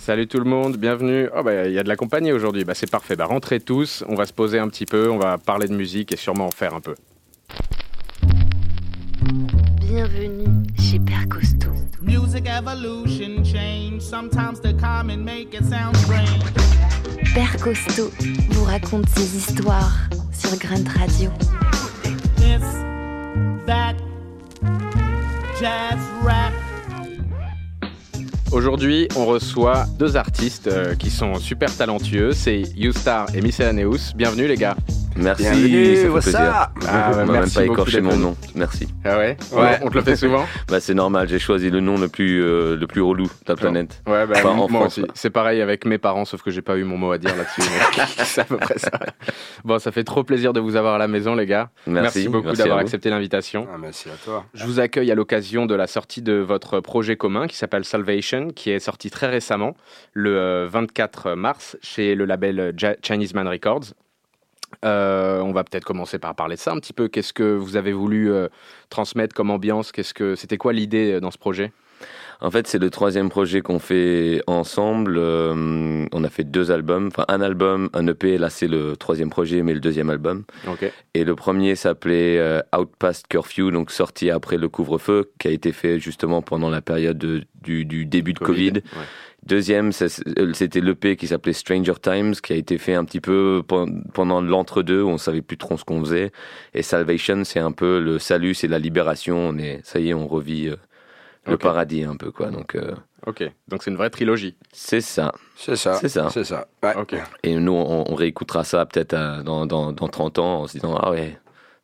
Salut tout le monde, bienvenue. Oh bah il y a de la compagnie aujourd'hui, bah c'est parfait. Bah rentrez tous, on va se poser un petit peu, on va parler de musique et sûrement en faire un peu. Bienvenue chez Père Costaud. Music evolution change. Sometimes the common make it sound strange. Père Costaud vous raconte ses histoires sur Grunt Radio. This, that, jazz rap. Aujourd'hui, on reçoit deux artistes euh, qui sont super talentueux, c'est Youstar et Miscellaneous. Bienvenue les gars. Merci, Bienvenue, ça fait what's plaisir. up Ah, on m'a même merci pas écorché mon nom. Merci. Ah ouais, Ouais. On te le fait souvent Bah c'est normal, j'ai choisi le nom le plus euh, le plus relou de la planète. Ouais, bah, Enfin, en moi France, aussi. C'est pareil avec mes parents, sauf que j'ai pas eu mon mot à dire là-dessus. c'est à peu près ça. Bon, ça fait trop plaisir de vous avoir à la maison, les gars. Merci, beaucoup merci d'avoir accepté l'invitation. Ah, merci à toi. Je vous accueille à l'occasion de la sortie de votre projet commun qui s'appelle Salvation, qui est sorti très récemment, le euh, 24 mars, chez le label Chinese Man Records. Euh, on va peut-être commencer par parler de ça un petit peu. Qu'est-ce que vous avez voulu euh, transmettre comme ambiance? Qu'est-ce que c'était quoi l'idée euh, dans ce projet? En fait, c'est le troisième projet qu'on fait ensemble. Euh, on a fait deux albums, enfin un album, un EP. Là, c'est le troisième projet, mais le deuxième album. Et le premier s'appelait euh, Out Past Curfew, donc sorti après le couvre-feu, qui a été fait justement pendant la période de- du, du début de Covid. Ouais. Deuxième, c'était l'EP qui s'appelait Stranger Times, qui a été fait un petit peu pen- pendant l'entre-deux, où on savait plus trop ce qu'on faisait. Et Salvation, c'est un peu le salut, c'est la libération. On est, ça y est, on revit euh, le paradis un peu, quoi. Donc, euh, Ok. Donc c'est une vraie trilogie. c'est ça. C'est ça. C'est ça. C'est ça. Ouais. Ok. Et nous, on, on réécoutera ça peut-être euh, dans, dans, dans 30 ans en se disant, ah ouais,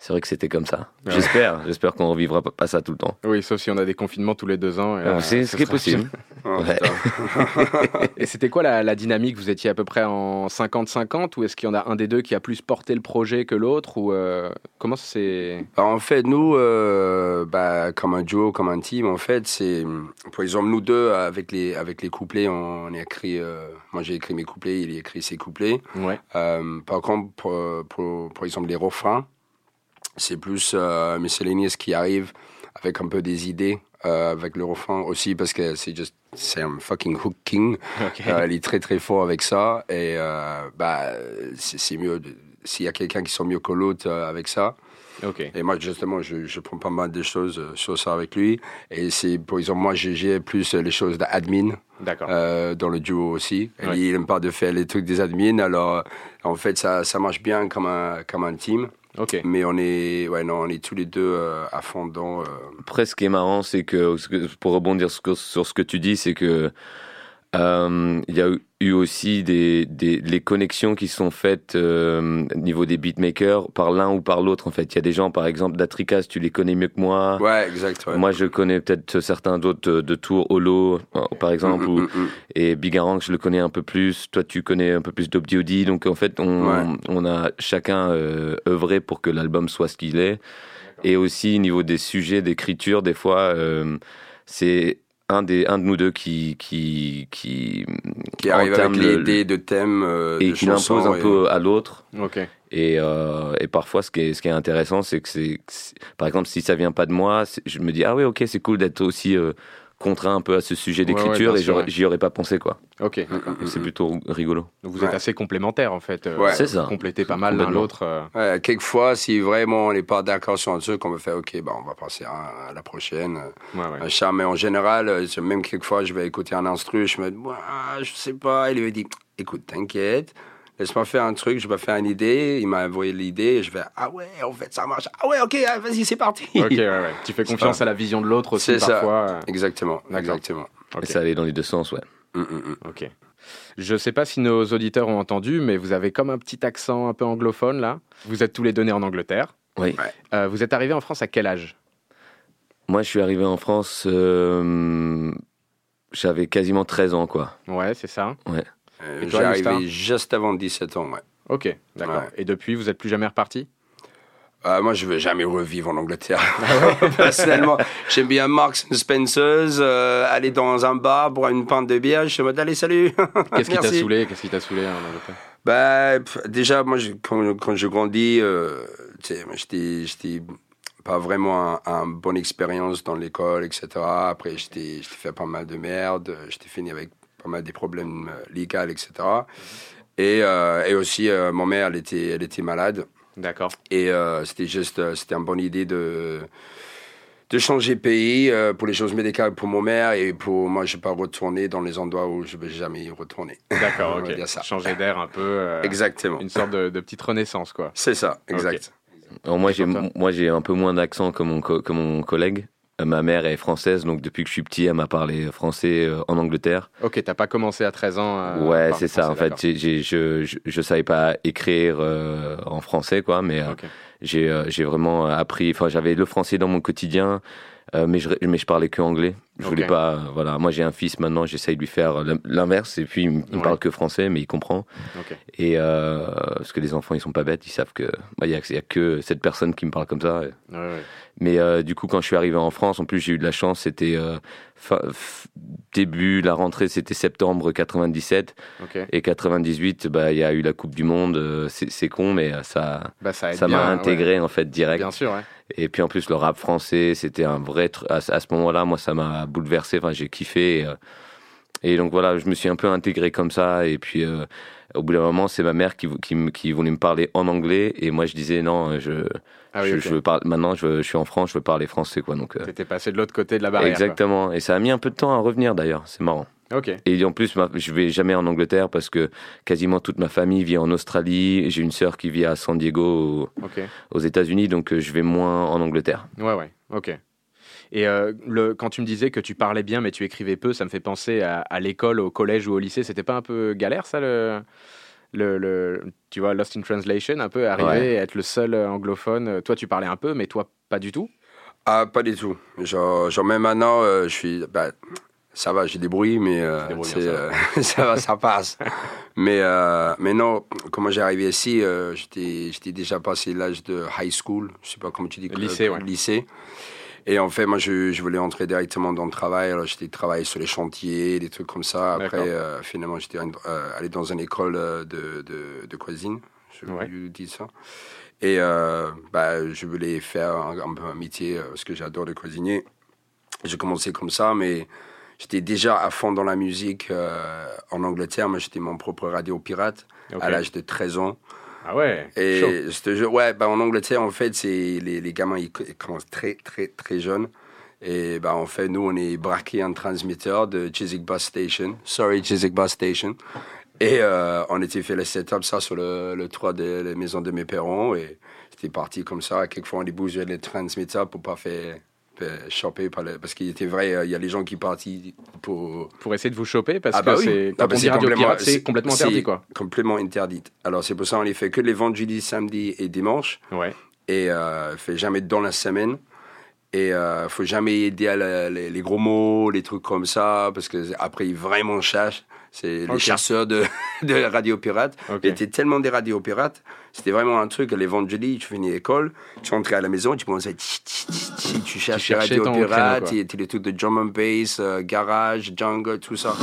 c'est vrai que c'était comme ça. Ouais. J'espère, j'espère qu'on revivra pas, pas ça tout le temps. Oui, sauf si on a des confinements tous les deux ans. Ah, c'est ce qui est possible. Oh, putain. Et c'était quoi la, la dynamique? Vous étiez à peu près en 50-50 ou est-ce qu'il y en a un des deux qui a plus porté le projet que l'autre ou euh, comment c'est Alors, en fait, nous, euh, bah, comme un duo, comme un team, en fait, c'est, par exemple, nous deux, avec les, avec les couplets, on, a écrit, euh, moi j'ai écrit mes couplets, il a écrit ses couplets. Ouais. Euh, par contre, pour, pour, par exemple, les refrains, c'est plus euh, Miscellaneous qui arrive avec un peu des idées euh, avec le refrain aussi parce que c'est juste c'est un fucking hook king. Euh, il est très très fort avec ça et euh, bah c'est mieux s'il y a quelqu'un qui sent mieux que l'autre euh, avec ça. Et moi justement je, je prends pas mal de choses euh, sur ça avec lui et c'est par exemple moi j'ai- plus les choses d'admin euh, dans le duo aussi. Et Ouais. lui, il aime pas de faire les trucs des admins, alors en fait ça, ça marche bien comme un, comme un team. Ok. Mais on est, ouais, non, on est tous les deux euh, à fond dedans. euh. Après, ce qui est marrant, c'est que, pour rebondir sur ce que, sur ce que tu dis, c'est que euh, il y a eu aussi des, des les connexions qui sont faites euh, au niveau des beatmakers par l'un ou par l'autre. En fait, il y a des gens, par exemple, d'Atricas, tu les connais mieux que moi. Ouais, exact. ouais. Moi, je connais peut-être certains d'autres de, de Tours, Holo, euh, par exemple, Mm, ou- mm, mm, mm. et Bigarang, je le connais un peu plus. Toi, tu connais un peu plus d'Obdiodi. Donc, en fait, on, Ouais. on a chacun euh, œuvré pour que l'album soit ce qu'il est. Et aussi, au niveau des sujets d'écriture, des fois, euh, c'est un, des, un de nous deux qui. qui, qui Qui arrive avec de thèmes. euh, et de qui l'impose un et- peu à l'autre. Et, euh, et parfois, ce qui est, ce qui est intéressant, c'est que c'est, par exemple, si ça vient pas de moi, je me dis ah oui, ok, c'est cool d'être aussi euh, contraint un peu à ce sujet Ouais, ouais, d'écriture et sûr, j'y aurais pas pensé quoi. Ok. Mm, mm, mm, C'est plutôt rigolo. Donc vous êtes assez complémentaires en fait. euh, Ouais. C'est ça. Vous complétez pas mal l'un l'autre. euh. Ouais, quelquefois, si vraiment on n'est pas d'accord sur un truc, on va faire OK, bah, on va passer à, à la prochaine. Ouais, ouais. Un chat, mais en général, euh, même quelquefois, je vais écouter un instru, je me dis, je sais pas. Il lui dit, écoute, t'inquiète, laisse-moi faire un truc, je vais faire une idée. Il m'a envoyé l'idée, et je vais, ah ouais, en fait, ça marche. Ah ouais, ok, ah, vas-y, c'est parti. Ok, ouais, ouais. Tu fais confiance à la vision de l'autre aussi C'est ça. parfois. euh. Exactement, exactement. Et ça allait dans les deux sens, ouais. Mm, mm, mm. Ok. Je sais pas si nos auditeurs ont entendu, mais vous avez comme un petit accent un peu anglophone là. Vous êtes tous les deux nés en Angleterre. Oui. Ouais. Euh, vous êtes arrivé en France à quel âge? Moi, je suis arrivé en France, euh, j'avais quasiment 13 ans, quoi. Ouais, c'est ça. Euh, J'ai Gustave arrivé juste avant 17 ans, ouais. Ok, d'accord. Ouais. Et depuis, vous êtes plus jamais reparti? Euh, moi, je veux jamais revivre en Angleterre. Personnellement, j'aime bien Marks Spencer's, euh, aller dans un bar boire une pinte de bière. Je suis en mode, allez, salut. Qu'est-ce qui t'a saoulé? Qu'est-ce qui t'a saoulé en Angleterre? Bah, pff, déjà, moi, je- quand, quand je grandis, euh, j'étais, pas vraiment un, un bonne expérience dans l'école, etc. Après, j'étais fait pas mal de merde. J'étais fini avec pas mal des problèmes euh, légaux, etc. Et, euh, et aussi, euh, mon mère, elle était, elle était malade. D'accord. Et euh, c'était juste, c'était une bonne idée de, de changer de pays euh, pour les choses médicales pour mon mère et pour moi, je ne vais pas retourner dans les endroits où je ne vais jamais y retourner. D'accord, ok. ça. Changer d'air un peu. euh, Exactement. Une sorte de, de petite renaissance, quoi. C'est ça, exact. Alors moi, j'ai, Content. moi, j'ai un peu moins d'accent que mon, co- que mon collègue. Euh, Ma mère est française, donc depuis que je suis petit, elle m'a parlé français euh, en Angleterre. Ok, t'as pas commencé à 13 ans. euh, à ouais, parler c'est ça. En fait, j'ai, je, je, je savais pas écrire euh, en français, quoi, mais euh, j'ai, euh, j'ai vraiment appris. Enfin, j'avais le français dans mon quotidien, euh, mais je, mais je parlais que anglais. Je voulais pas. euh, voilà, moi j'ai un fils maintenant, j'essaye de lui faire l'in- l'inverse, et puis il, me- Ouais. parle que français, mais il comprend. Ok. Et euh, parce que les enfants, ils sont pas bêtes, ils savent que bah, y, il y a que cette personne qui me parle comme ça. Ouais, ouais. Mais euh, du coup, quand je suis arrivé en France, en plus, j'ai eu de la chance. C'était euh, début, la rentrée, c'était septembre 97 Ok. et 98. Bah, il y a eu la Coupe du Monde. euh, c'est con, mais euh, ça, Bah, ça m'a intégré en fait direct. Bien sûr, ouais. Et puis en plus, le rap français, c'était un vrai. tr- À, ce- à ce moment-là, moi, ça m'a bouleversé. Enfin, j'ai kiffé. Et, euh, et donc voilà, je me suis un peu intégré comme ça. Et puis, au bout d'un moment, c'est ma mère qui voulait me parler en anglais. Et moi, je disais non, je, Ah oui, je, veux parler. Maintenant, je, suis en France, je veux parler français, quoi. Donc, euh, T'étais passé de l'autre côté de la barrière. exactement. Et ça a mis un peu de temps à revenir d'ailleurs. C'est marrant. quoi. Ok. Et en plus, je vais jamais en Angleterre parce que quasiment toute ma famille vit en Australie. J'ai une sœur qui vit à San Diego, aux, États-Unis, donc euh, je vais moins en Angleterre. Ouais, ouais. Ok. Et euh, le, quand tu me disais que tu parlais bien mais tu écrivais peu, ça me fait penser à, à l'école, au collège ou au lycée. C'était pas un peu galère ça le, le, le- tu vois Lost in Translation un peu arriver Ouais. et être le seul euh, anglophone. Toi tu parlais un peu mais toi pas du tout? Ah, pas du tout. Genre, genre même maintenant, euh, je suis. Bah, ça va, j'ai des bruits, mais euh, bien, ça euh, ça va, ça passe. mais, euh, mais non, comment j'ai arrivé ici, euh, j'étais, j'étais déjà passé l'âge de high school, je sais pas comment tu dis. Lycée, euh, ouais. Lycée. Et en fait, moi, je, je voulais entrer directement dans le travail. Alors, j'étais travaillé sur les chantiers, des trucs comme ça. Après, euh, finalement, j'étais euh, allé dans une école euh, de, de, de cuisine. Je Ouais. vous dis ça. Et euh, bah, je voulais faire un, un peu un métier, parce que j'adore le cuisinier. J'ai commencé comme ça, mais j'étais déjà à fond dans la musique en Angleterre. Moi, j'étais mon propre radio pirate à l'âge de 13 ans. Ah ouais. Et chaud. je te jure, ouais, bah, en Angleterre, en fait, c'est les, les gamins, ils, ils commencent très, très, très jeunes. Et bah, en fait, nous, on est braqué un transmetteur de Chiswick Bus Station. Sorry, Chiswick Bus Station. Et euh, on était fait le setup, ça, sur le, le toit de la maison de mes parents. Et c'était parti comme ça. Quelquefois, on les bougeait les transmetteurs pour pas faire choper. Par le- parce qu'il était vrai, euh, il y a les gens qui partent pour, Pour essayer de vous choper parce ah bah que oui. c'est Ah bah on dit radio complètement- pirate c'est complètement interdit quoi. Complètement interdit. Alors c'est pour ça qu'on les fait que les vendredis, samedis et dimanches. Ouais. Et euh, fait jamais dans la semaine. Et euh, faut jamais aider à la- les, les gros mots, les trucs comme ça, parce que après ils vraiment chassent. C'est les chasseurs de, de radio pirates. Ok. Il y était tellement des radios pirates. C'était vraiment un truc. Les vendredis, tu finis l'école, tu rentrais à la maison, tu commençais à tch, tch, tch, tch, tu cherchais pirates, créneau, quoi. et- et les trucs de drum and bass, euh, garage, jungle, tout ça.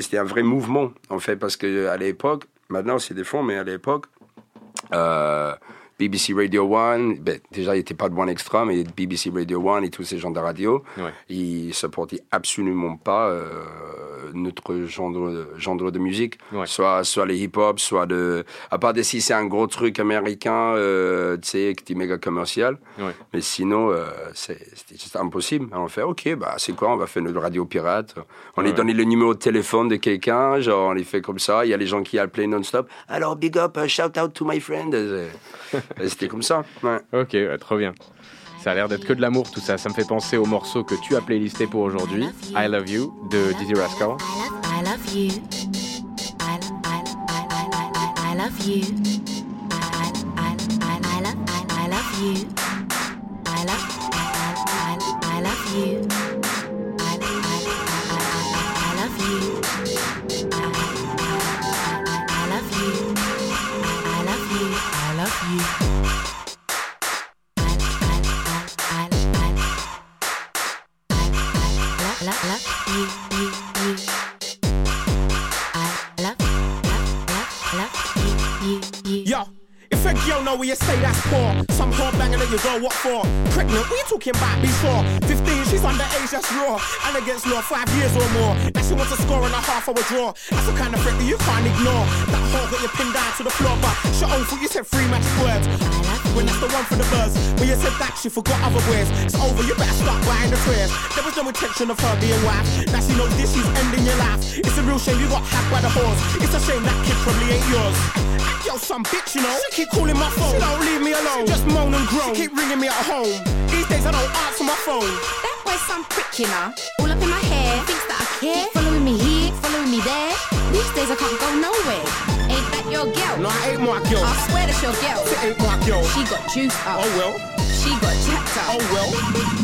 C'était un vrai mouvement, en fait, parce qu'à l'époque, maintenant c'est des fonds, mais à l'époque, euh, BBC Radio 1, ben, déjà il n'était pas de One Extra, mais BBC Radio 1 et tous ces gens de radio, Ouais. ils ne supportaient absolument pas euh, notre genre de, genre de musique, Ouais. soit, soit les hip-hop, soit de... À part de si c'est un gros truc américain, euh, tu sais, qui est méga commercial, Ouais. mais sinon, euh, c'est- c'était juste impossible. Alors on fait, ok, bah, c'est quoi On va faire notre radio pirate. On lui donne le numéro de téléphone de quelqu'un, genre on les fait comme ça. Il y a les gens qui appellent non-stop. Alors, big up, uh, shout out to my friend. C'était comme ça. Ouais. Ok, ouais, trop bien. Ça a l'air d'être que de l'amour tout ça. Ça me fait penser au morceau que tu as playlisté pour aujourd'hui, I Love You de Dizzy Rascal. I love you. I, love you. I, love, I, I love you. I love, I, I, I love you. You. Know where you say that's poor, some whore banging at you go, what for? Pregnant, what you talking about before? 15, she's underage, that's raw. And against law, five years or more. Now she wants a score and a half, I would draw. That's the kind of threat that you can't ignore. That whore got you pinned down to the floor, but she own thought you said three magic words. When that's the one for the buzz. When you said that, she forgot other words. It's over, you better start buying the swears. There was no intention of her being wife. Now she knows this, she's ending your life. It's a real shame you got hacked by the whores. It's a shame that kid probably ain't yours. Yo, some bitch, you know. She keep calling my phone. She don't leave me alone. She just moan and groan. She keep ringing me at home. These days I don't answer my phone. That boy's some prick, you know. All up in my hair, thinks that I care. Following me here, following me there. These days I can't go nowhere. Ain't that your girl? No, I ain't my girl. I swear that's your girl. It ain't my girl. She got juice up. Oh well. She got jacked up. Oh well.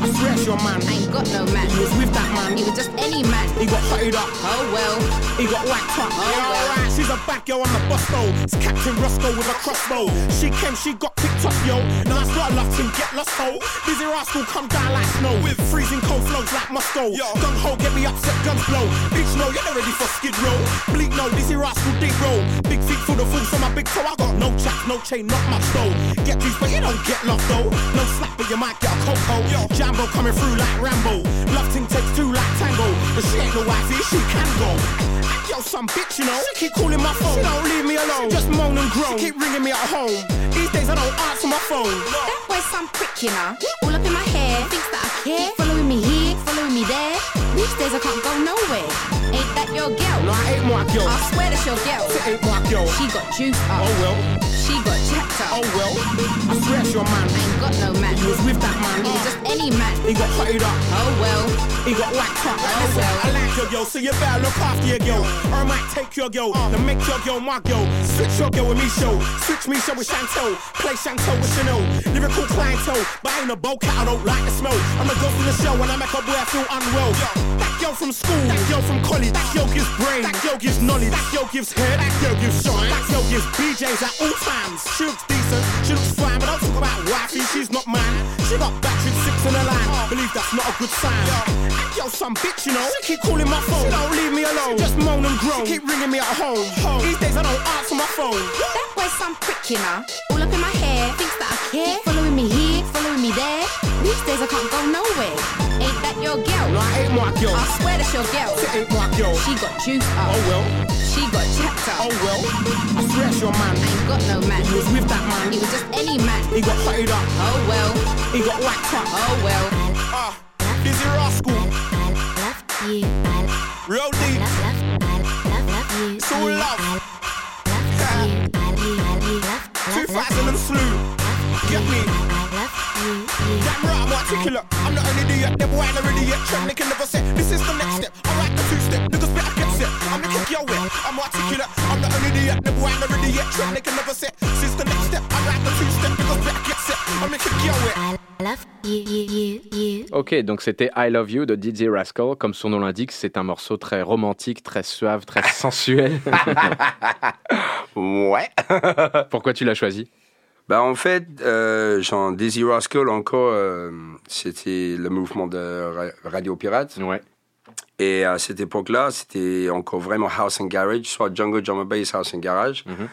I swear it's your man. I ain't got no man. He was with that man. He was just any man. He got hotted up. Oh well. He got whacked up. Oh, yeah, well. alright. She's a bad girl on the bus though. It's Captain Roscoe with a crossbow. She came, she got picked up, yo. Now I start team, get lost, ho. Busy rascal come down like snow. With freezing cold flows like Moscow. Gun ho, get me upset, guns blow. Bitch, no, you're not ready for skid row. Bleak, no, dizzy rascal, deep roll. Big feet full of fools on my big toe. I got no chaps, no chain, not much though. Get these, but you don't get lost though. No slap, but you might get a coco. Jambo coming through like Rambo. Love ting takes two like tango. But she ain't no wifey, she can go. Yo, some bitch, you know. She keep calling my phone. She don't leave me alone. Just moan and groan. She keep ringing me at home. These days I don't answer my phone. That boy's some prick, you know. All up in my hair, thinks that I care. Following me here, following me there. These days I can't go nowhere. Ain't that your girl? No, I ain't my girl. I swear that's your girl. It ain't my girl. She got juice up. Oh well. She got jacked up. Oh well. I swear it's your man. I ain't got no man. He was with that man. He was just any man. He got hotted up. Oh well. He got whacked up. Oh, well. I like your girl, so you better look after your girl. Or I might take your girl, uh. then make your girl my girl. Switch your girl with me show. Switch me show with Chantel. Play Chantel with Chanel. Lyrical clientele, but I ain't a bow cat, I don't like the smell. I'm the ghost in the show when I make a boy I feel unwell. That girl from school, that girl from college, that girl gives brain, that girl gives knowledge, that girl gives hair, that girl gives shine, that girl gives BJs at all times. She looks decent, she looks fine, but don't talk about wifey, she's not mine. She got battered six in a line, believe that's not a good sign. And yo, some bitch, you know, she keep calling my phone, she don't leave me alone, just moan and groan, she keep ringing me at home. home. These days I don't answer my phone. That boy's some prick, you know. All up in my hair, thinks that I care. Following me here, following me there. These days I can't go nowhere. Ain't that your girl? No, I ain't my girl. I swear that's your girl. It ain't my girl. She got juice up. Oh well, She got jacked up. oh well. I swear it's your man. I ain't got no man. He was with that man. He was just any man. He got hotted up. Oh well. He got whacked up. Oh well. Ah, Dizzy Rascal, I love you. Real deep. love, love, I love, love you. It's all love. I love you. Love, 2000 and slew. Get me. Damn right, I'm articulate. I'm not an idiot. The boy ain't an idiot. Trend they can never say. This is the next step. Write the two step. Niggas better get set. I'm the kick your way. I'm articulate. I'm not an idiot. The boy ain't an idiot. Trend they can never say. Ok, donc c'était I Love You de DJ Rascal. Comme son nom l'indique, c'est un morceau très romantique, très suave, très sensuel. Ouais. Pourquoi tu l'as choisi? Bah en fait, euh, genre Dizzy Rascal encore, euh, c'était le mouvement de ra- Radio Pirate. Ouais. Et à cette époque-là, c'était encore vraiment house and garage, soit jungle, drum and bass, house and garage. Mhm.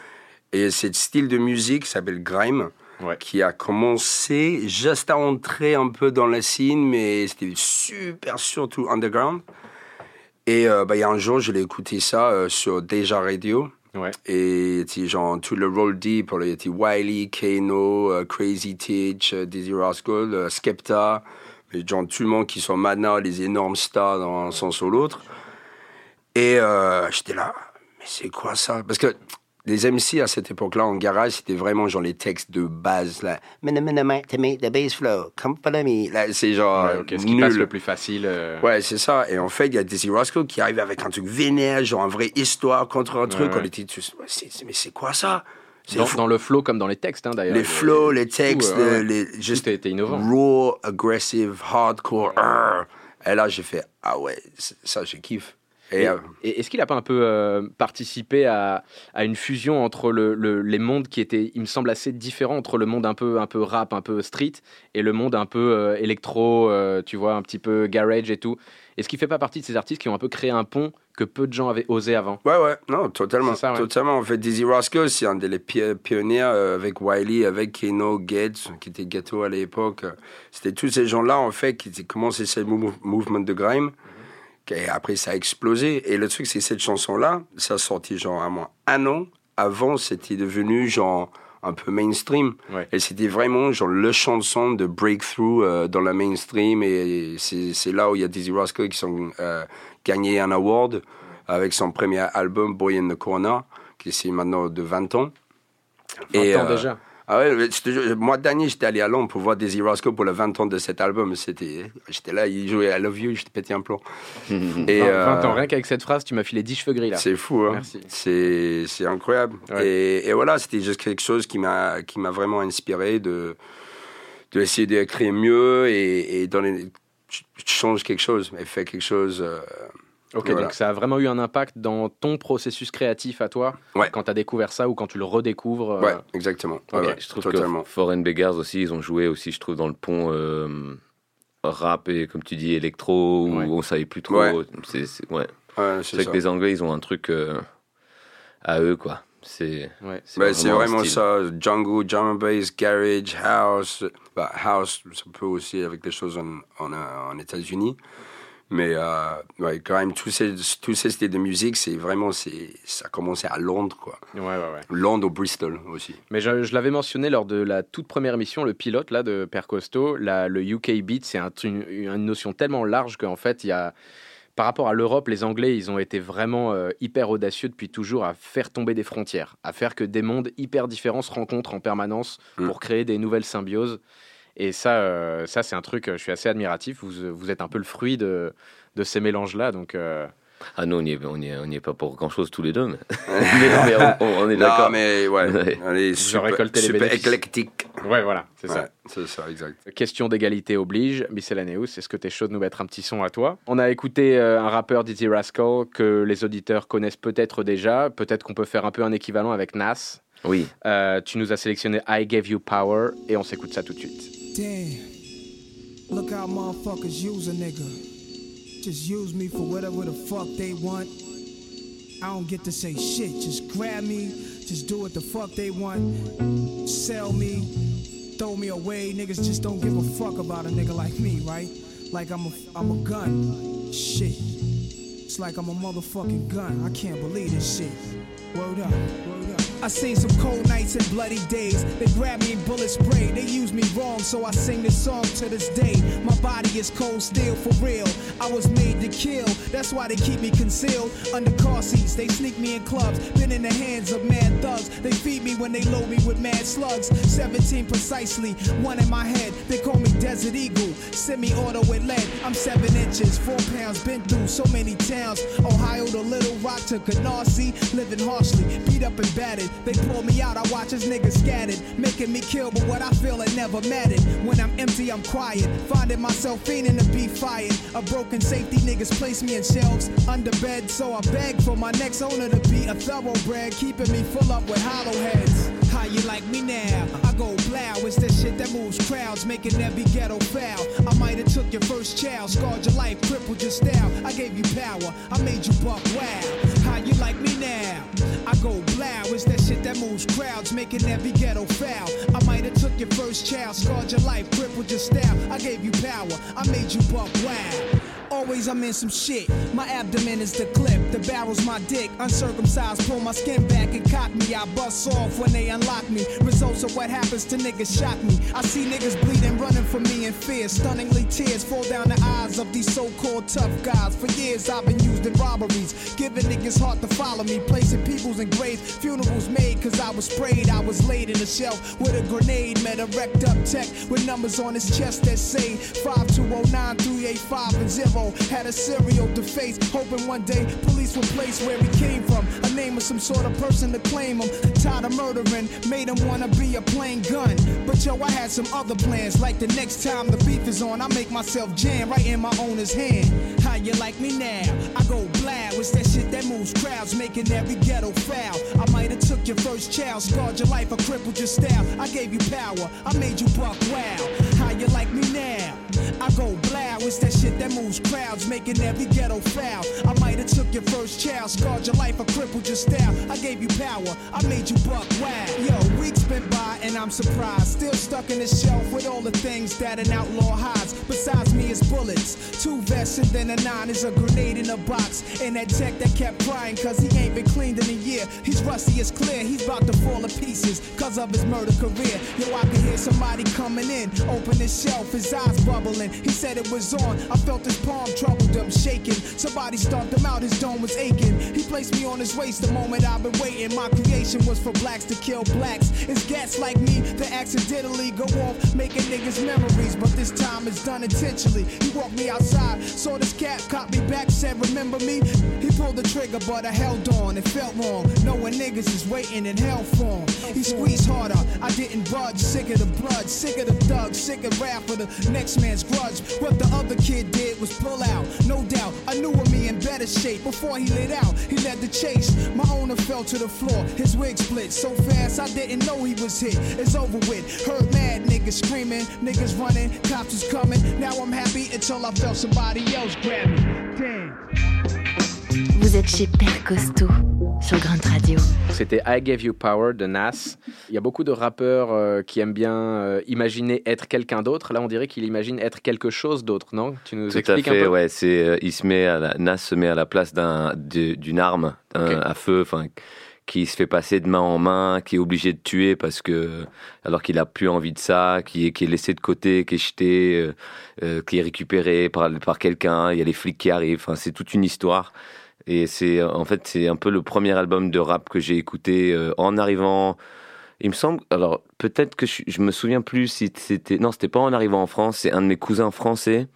Et ce style de musique s'appelle grime, Ouais. qui a commencé juste à entrer un peu dans la scene, mais c'était super surtout underground. Et euh, bah, il y a un jour, je l'ai écouté ça euh, sur Deja Radio. Ouais. Et genre tout le roll deep, il y était Wiley, Kano, euh, Crazy euh, Dizzy Rascal, Skepta, et genre tout le monde qui sont maintenant les énormes stars dans un sens ou l'autre. Et j'étais là, mais c'est quoi ça? Parce que les MC à cette époque-là en garage, c'était vraiment genre les textes de base là. Mena, mena, mena, to make the bass flow, come follow me. Là, c'est genre Ouais, ok, ce qui nul. passe le plus facile. euh, Ouais, c'est ça. Et en fait, il y a Dizzy Rascal qui arrive avec un truc vénère, genre une vraie histoire contre un truc. ouais. On était c'est- mais c'est quoi ça? Dans, dans le flow comme dans les textes, hein, d'ailleurs. Les a- flows, les textes, tout, ouais, ouais. les, juste était innovant. raw, aggressive, hardcore. Et là, j'ai fait, ah ouais, ça, je kiffe. Et, Et- euh, Et est-ce qu'il n'a pas un peu euh, participé à, à une fusion entre le, le- les mondes qui étaient, il me semble, assez différents entre le monde un peu, un peu rap, un peu street, et le monde un peu euh, électro, euh, tu vois, un petit peu garage et tout Est-ce qu'il fait pas partie de ces artistes qui ont un peu créé un pont que peu de gens avaient osé avant? Ouais, ouais, non, totalement. C'est ça, ouais. Totalement. En fait, Dizzy Rascal, c'est un des pi- pionniers avec Wiley, avec Keno, Gates, qui était gâteau à l'époque. C'était tous ces gens-là, en fait, qui commencé ce mou- mouvement de grime. Et après, ça a explosé. Et le truc, c'est que cette chanson-là, ça a sorti genre moins un an. Avant, c'était devenu genre un peu mainstream. Ouais. Et c'était vraiment genre le chanson de breakthrough euh, dans la mainstream. Et c'est là où il y a Dizzy Rascal qui ont euh, gagné un award avec son premier album Boy in the Corner, qui c'est maintenant de 20 ans. 20 Et, ans euh, déjà. Ah ouais, mais le mois dernier, j'étais allé à Londres pour voir Dizzy Rascal pour le 20 ans de cet album. C'était, j'étais là, il jouait I Love You, j'étais pété un plomb. Et, 20, euh, 20 ans, rien qu'avec cette phrase, tu m'as filé 10 cheveux gris là. c'est fou, hein. C'est, c'est incroyable. Ouais. Et, et voilà, c'était juste quelque chose qui m'a, qui m'a vraiment inspiré de, de essayer d'écrire mieux et, et donner, ch- change quelque chose, et faire quelque chose. euh, Ok, Voilà. donc ça a vraiment eu un impact dans ton processus créatif à toi, Ouais. quand tu as découvert ça ou quand tu le redécouvres. euh, Ouais, exactement. Ouais, ok, ouais, Je trouve totalement. que Foreign Beggars aussi, ils ont joué aussi, je trouve, dans le pont euh, rap et, comme tu dis, électro, où Ouais. on savait plus trop. Ouais. C'est vrai que les Anglais, ils ont un truc euh, à eux, quoi. C'est Ouais. Bah, vraiment ça. Jungle, drum and bass, garage, house. Bah, house, ça peut aussi avec des choses en, en, en États-Unis. Mais euh, ouais, quand même, tous ces, tous ces styles de musique, c'est vraiment, c'est, ça a commencé à Londres, quoi. Ouais, ouais, ouais. Londres ou Bristol aussi. Mais je, je l'avais mentionné lors de la toute première émission, le pilote là de Père Costaud, la- le UK Beat, c'est un- une, une notion tellement large qu'en fait, il y a, par rapport à l'Europe, les Anglais, ils ont été vraiment euh, hyper audacieux depuis toujours à faire tomber des frontières, à faire que des mondes hyper différents se rencontrent en permanence Mm. pour créer des nouvelles symbioses. Et ça, euh, ça c'est un truc, euh, je suis assez admiratif. Vous, vous êtes un peu le fruit de, de ces mélanges-là. Donc, euh, Ah non, on n'y est, on y est, on y est pas pour grand-chose tous les deux, mais, mais, mais on, est Non, d'accord. mais ouais, Ouais. on est super, super bénéfices. éclectique. ouais, voilà, c'est ça. C'est ça, exact. Question d'égalité oblige, Miscellaneous, est-ce que t'es chaud de nous mettre un petit son à toi? On a écouté euh, un rappeur Dizzy Rascal que les auditeurs connaissent peut-être déjà, peut-être qu'on peut faire un peu un équivalent avec Nas. Oui. Euh, tu nous as sélectionné I Gave You Power et on s'écoute ça tout de suite. Damn. Look how motherfuckers use a nigga. Just use me for whatever the fuck they want. I don't get to say shit. Just grab me. Just do what the fuck they want. Sell me. Throw me away. Niggas just don't give a fuck about a nigga like me, right? Like I'm a, I'm a gun. Shit. It's like I'm a motherfucking gun. I can't believe this shit. Word up. Word up. I seen some cold nights and bloody days. They grab me and bullet spray. They use me wrong, so I sing this song to this day. My body is cold steel for real. I was made to kill. That's why they keep me concealed under car seats. They sneak me in clubs. Been in the hands of mad thugs. They feed me when they load me with mad slugs. 17 precisely, one in my head. They call me Desert Eagle. Semi-auto with lead. I'm seven inches, four pounds. Been through so many towns. Ohio to Little Rock to Canarsie. Living harshly, beat up and battered. They pull me out, I watch as niggas scattered. Making me kill, but what I feel it never mattered. When I'm empty, I'm quiet. Finding myself fiending to be fired. A broken safety, niggas place me in shelves under bed. So I beg for my next owner to be a thoroughbred. Keeping me full up with hollow heads. How you like me now? I go it's that shit that moves crowds, making every ghetto foul. I might have took your first child, scarred your life, crippled your style. I gave you power, I made you buck wow. How you like me now? I go blow, it's that shit that moves crowds, making every ghetto foul. I might have took your first child, scarred your life, crippled your style. I gave you power, I made you buck wow. Always I'm in some shit. My abdomen is the clip, the barrel's my dick. Uncircumcised, pull my skin back and cock me. I bust off when they unlock me. Results of what happens to niggas shock me. I see niggas bleeding, running from me in fear. Stunningly tears fall down the eyes of these so-called tough guys. For years I've been used in robberies, giving niggas heart to follow me, placing peoples in graves. Funerals made cause I was sprayed. I was laid in a shelf with a grenade. Met a wrecked up tech with numbers on his chest that say 5209 385 and 0. Had a cereal to face, hoping one day police will place where he came from. A name of some sort of person to claim him. Tired of murdering, made him wanna be a plain gun. But yo, I had some other plans. Like the next time the beef is on, I make myself jam right in my owner's hand. How you like me now? I go blab. It's that shit that moves crowds, making every ghetto foul. I might have took your first child, scarred your life, or crippled your style. I gave you power, I made you buck wow. How you like me now? I go blow, it's that shit that moves crowds, making every ghetto foul. I might have took your first child, scarred your life, or crippled your style. I gave you power, I made you buck wow. Yo, weeks been by and I'm surprised, still stuck in the shelf with all the things that an outlaw hides. Besides me, it's bullets, two vests and then a nine is a grenade in a box. And that tech that kept crying cause he ain't been cleaned in a year. He's rusty, it's clear, he's about to fall to pieces cause of his murder career. Yo, I can hear somebody coming in, open his shelf, his eyes bubbling. He said it was on, I felt his palm troubled him, shaking. Somebody stomped him out, his dome was aching. He placed me on his waist the moment I've been waiting. My creation was for blacks to kill blacks. It's gats like me that accidentally go off, making niggas memories. But this time it's done intentionally. He walked me outside, saw this cat, caught me back, said, Remember me? He pulled the trigger, but I held on. It felt wrong, knowing niggas is waiting in hell for him. He squeezed harder, I didn't budge. Sick of the blood, sick of the thugs, sick of rap for the next man's grudge. What the other kid did was pull out, no doubt. I knew of me in better shape before he lit out. He led the chase. My owner fell to the floor, his wig split so fast I didn't know he was hit. It's over with. Heard mad niggas screaming, niggas running, cops was coming. Now I'm happy until I felt somebody else grab me. Damn. Vous êtes chez Père Costaud sur Grunt Radio. C'était I Gave You Power de Nas. Il y a beaucoup de rappeurs euh, qui aiment bien euh, imaginer être quelqu'un d'autre. Là, on dirait qu'il imagine être quelque chose d'autre, non? Tu nous Tout à expliques fait, un peu? ouais. C'est, euh, il se met à la, Nas se met à la place d'un, d'une arme à feu, enfin, qui se fait passer de main en main, qui est obligé de tuer parce que, alors qu'il a plus envie de ça, qui est, qui est laissé de côté, qui est jeté, euh, qui est récupéré par, par quelqu'un. Il y a les flics qui arrivent. Enfin, c'est toute une histoire. Et c'est, en fait, c'est un peu le premier album de rap que j'ai écouté euh, en arrivant. Il me semble, alors peut-être que je, je me souviens plus si c'était, non, c'était pas en arrivant en France, c'est un de mes cousins français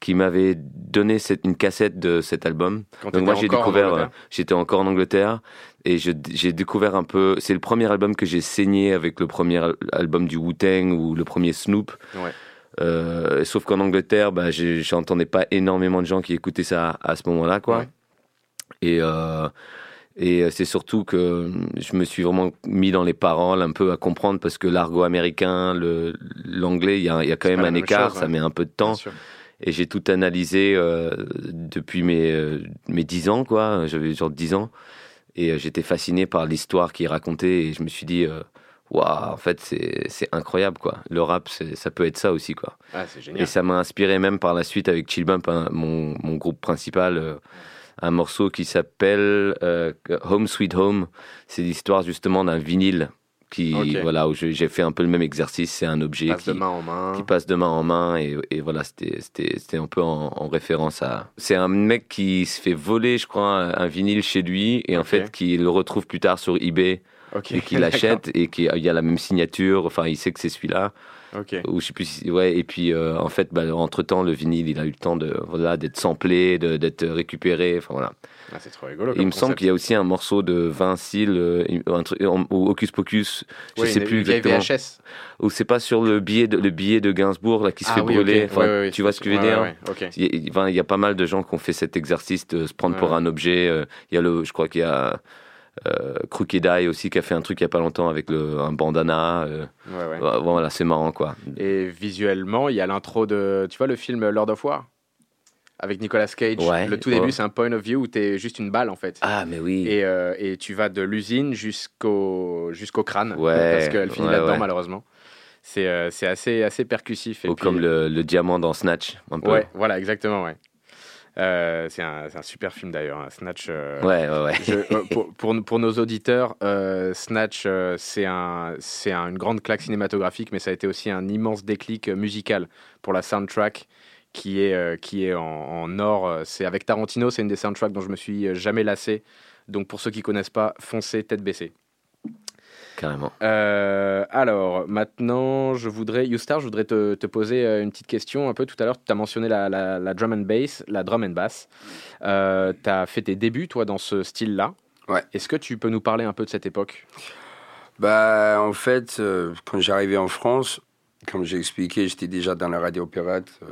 qui m'avait donné cette, une cassette de cet album. Quand Donc moi j'ai en découvert, euh, j'étais encore en Angleterre et j'ai découvert un peu, c'est le premier album que j'ai saigné avec le premier al- album du Wu-Tang ou le premier Snoop. Ouais. Euh, sauf qu'en Angleterre, bah, j'entendais pas énormément de gens qui écoutaient ça à ce moment-là, quoi. Ouais. Et, euh, et c'est surtout que je me suis vraiment mis dans les paroles un peu à comprendre parce que l'argot américain, l'anglais, il y a, il y a quand même un écart, chose, ça ouais. met un peu de temps. Et j'ai tout analysé euh, depuis mes, euh, mes 10 ans, quoi. J'avais genre 10 ans. Et euh, j'étais fasciné par l'histoire qui est racontée. Et je me suis dit, waouh, en fait, c'est incroyable, quoi. Le rap, ça peut être ça aussi, quoi. Ah, Et ça m'a inspiré même par la suite avec Chill Bump, hein, mon, mon groupe principal, euh, un morceau qui s'appelle euh, Home Sweet Home. C'est l'histoire justement d'un vinyle qui, voilà, où j'ai fait un peu le même exercice. C'est un objet Passe qui, de main en main. qui passe de main en main et, et voilà c'était un peu en, en référence à c'est un mec qui se fait voler je crois un, un vinyle chez lui et en fait qui le retrouve plus tard sur eBay et qui l'achète et qui il y a la même signature enfin il sait que c'est celui-là D'accord. Ok. ou je sais plus ouais et puis euh, en fait entre temps le vinyle il a eu le temps de voilà d'être samplé d'être récupéré enfin voilà Ah, c'est trop rigolo. il me semble qu'il y a aussi un morceau de Vincile euh, ou Hocus Pocus je sais plus exactement VHS. ou c'est pas sur le billet de, le billet de Gainsbourg là qui se Ah fait oui, brûler ok. Enfin, Ouais, ouais, tu vois ce que je veux dire? il y, a, il y a pas mal de gens qui ont fait cet exercice de se prendre pour un objet euh, il y a le je crois qu'il y a euh, Crooked Eye aussi qui a fait un truc il y a pas longtemps avec le, un bandana euh, Ouais, ouais. voilà, c'est marrant quoi Et visuellement, il y a l'intro de. Tu vois le film Lord of War? Avec Nicolas Cage. Ouais, le tout début, c'est un point of view où tu es juste une balle en fait. ah mais oui Et, euh, et tu vas de l'usine jusqu'au jusqu'au crâne. Ouais, Parce qu'elle finit là-dedans, malheureusement. C'est euh, c'est assez, assez percussif. Et Ou puis- comme le, le diamant dans Snatch un peu Ouais, voilà, exactement, ouais. Euh, c'est un, super film d'ailleurs, hein, Snatch. euh, ouais ouais ouais je- euh, pour, pour, pour nos auditeurs, euh, Snatch, c'est un, c'est un- une grande claque cinématographique, mais ça a été aussi un immense déclic musical pour la soundtrack qui est, qui est en, en or. C'est avec Tarantino, c'est une des soundtracks dont je me suis jamais lassé. Donc pour ceux qui connaissent pas, foncez tête baissée. Carrément. Euh, alors, maintenant, je voudrais, Youstar, je voudrais te, te poser euh, une petite question un peu. Tout à l'heure, tu as mentionné la, la- la drum and bass, la drum and bass. Euh, tu as fait tes débuts, toi, dans ce style-là. Ouais. Est-ce que tu peux nous parler un peu de cette époque? Bah, en fait, euh, quand j'arrivais en France, comme j'ai expliqué, j'étais déjà dans la radio pirate euh,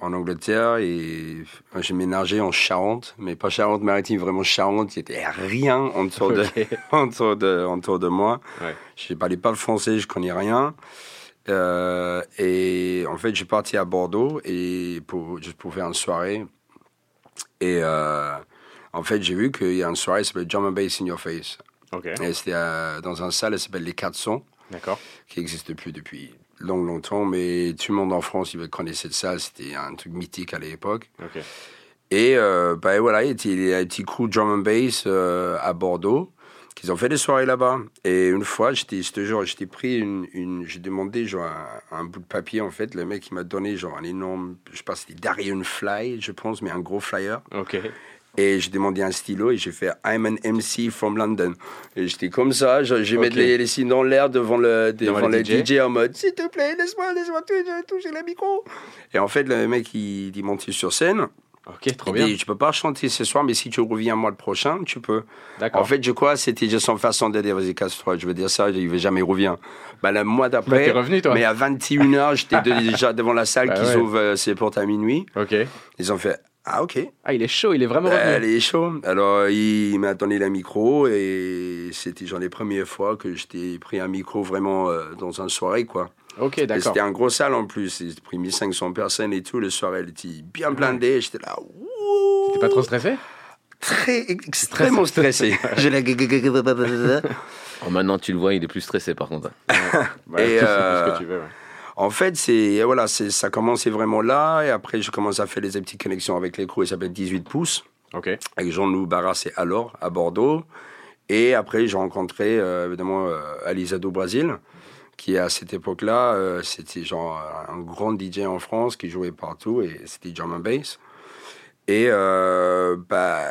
en Angleterre et j'ai ménagé en Charente, mais pas Charente-Maritime, vraiment Charente. Il n'y était rien autour, de, autour, de, autour de moi. Ouais. Je ne parlais pas le français, je connais rien. Euh, et en fait, je suis parti à Bordeaux et pour, juste pour faire une soirée. Et euh, en fait, j'ai vu qu'il y a une soirée qui s'appelle Drum and Bass in Your Face. Ok. Et c'était dans un salle, elle s'appelle Les 400, D'accord. qui n'existe plus depuis long, longtemps, mais tout le monde en France, il connaissait salle, c'était un truc mythique à l'époque. Et euh, bah, voilà, il y a un petit crew drum and bass euh, à Bordeaux, qu'ils ont fait des soirées là-bas. Et une fois, j'étais, ce jour, j'étais pris une, une j'ai demandé genre un, un bout de papier en fait. Le mec il m'a donné genre un énorme, je sais pas, c'était Darian Fly, je pense, mais un gros flyer. Ok. Et j'ai demandé un stylo et j'ai fait I'm an MC from London. Et j'étais comme ça, j'ai mis les, les signes dans l'air devant le, Devant devant le le DJ. DJ. en mode S'il te plaît, laisse-moi, laisse-moi toucher, toucher le micro. Et en fait, le mec il, monté sur scène. Ok, trop Il bien. dit Je peux pas chanter ce soir, mais si tu reviens moi le prochain, tu peux. D'accord. En fait, je crois c'était juste son façon de dire Vas-y, casse-toi. Je veux dire ça, il va jamais revenir. Bah, le mois Bah, d'après. revenu, toi. Mais à 21h, j'étais déjà devant la salle Bah qui ouais. s'ouvre euh, ses portes à minuit. Ok. Ils ont fait Ah, ok. Ah, il est chaud, il est vraiment Euh, revenu. Elle est chaud. Alors, il m'a donné le micro et c'était genre les premières fois que j'étais pris un micro vraiment euh, dans une soirée, quoi. Ok, Et d'accord. C'était un gros salle en plus. J'ai pris 1500 personnes et tout. Le soir, elle était bien blindée. J'étais là, T'es pas trop stressé? Très, extrêmement stressé. J'ai la... Oh, maintenant, tu le vois, il est plus stressé par contre. Ouais, Et, c'est euh, ce que tu veux. ouais. En fait, c'est voilà, ça commençait vraiment là. Et après, je commence à faire des petites connexions avec les crews. Ils s'appellent 18 pouces. Ok. avec Jean-Loup Barras et Alors à Bordeaux. Et après, j'ai rencontré euh, évidemment euh, Alizado Brasil, qui à cette époque-là, euh, c'était genre un grand DJ en France qui jouait partout et c'était drum and bass. Et euh, bah,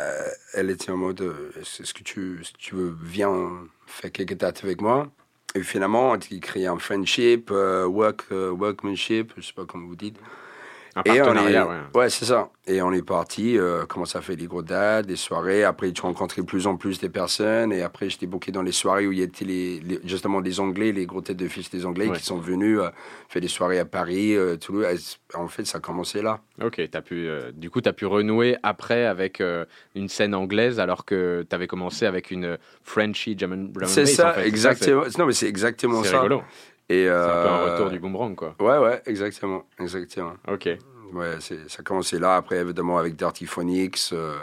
elle était en mode est-ce que tu, si tu veux, viens faire quelques dates avec moi Et finalement, il crée un friendship, euh, work, euh, workmanship, je sais pas comment vous dites. Un Et on est, ouais. ouais, c'est ça. Et on est parti, euh, commence à faire des gros dates, des soirées. Après, tu rencontrais de plus en plus des personnes. Et après, j'étais booké dans les soirées où il y était les, les- justement des Anglais, les gros têtes de fils des Anglais Ouais. qui sont venus euh, faire des soirées à Paris, euh, Toulouse. En fait, ça a commencé là. Ok, as pu, euh, du coup, tu as pu renouer après avec euh, une scène anglaise alors que tu avais commencé avec une and drum and C'est ça, en fait. exactement. non, mais c'est exactement ça. rigolo. Et, C'est un peu un euh, retour du boomerang, quoi. Ouais, ouais, exactement. Exactement. Ok. Ouais, c'est- ça a commencé là. Après, évidemment, avec Dirty Phonics, euh,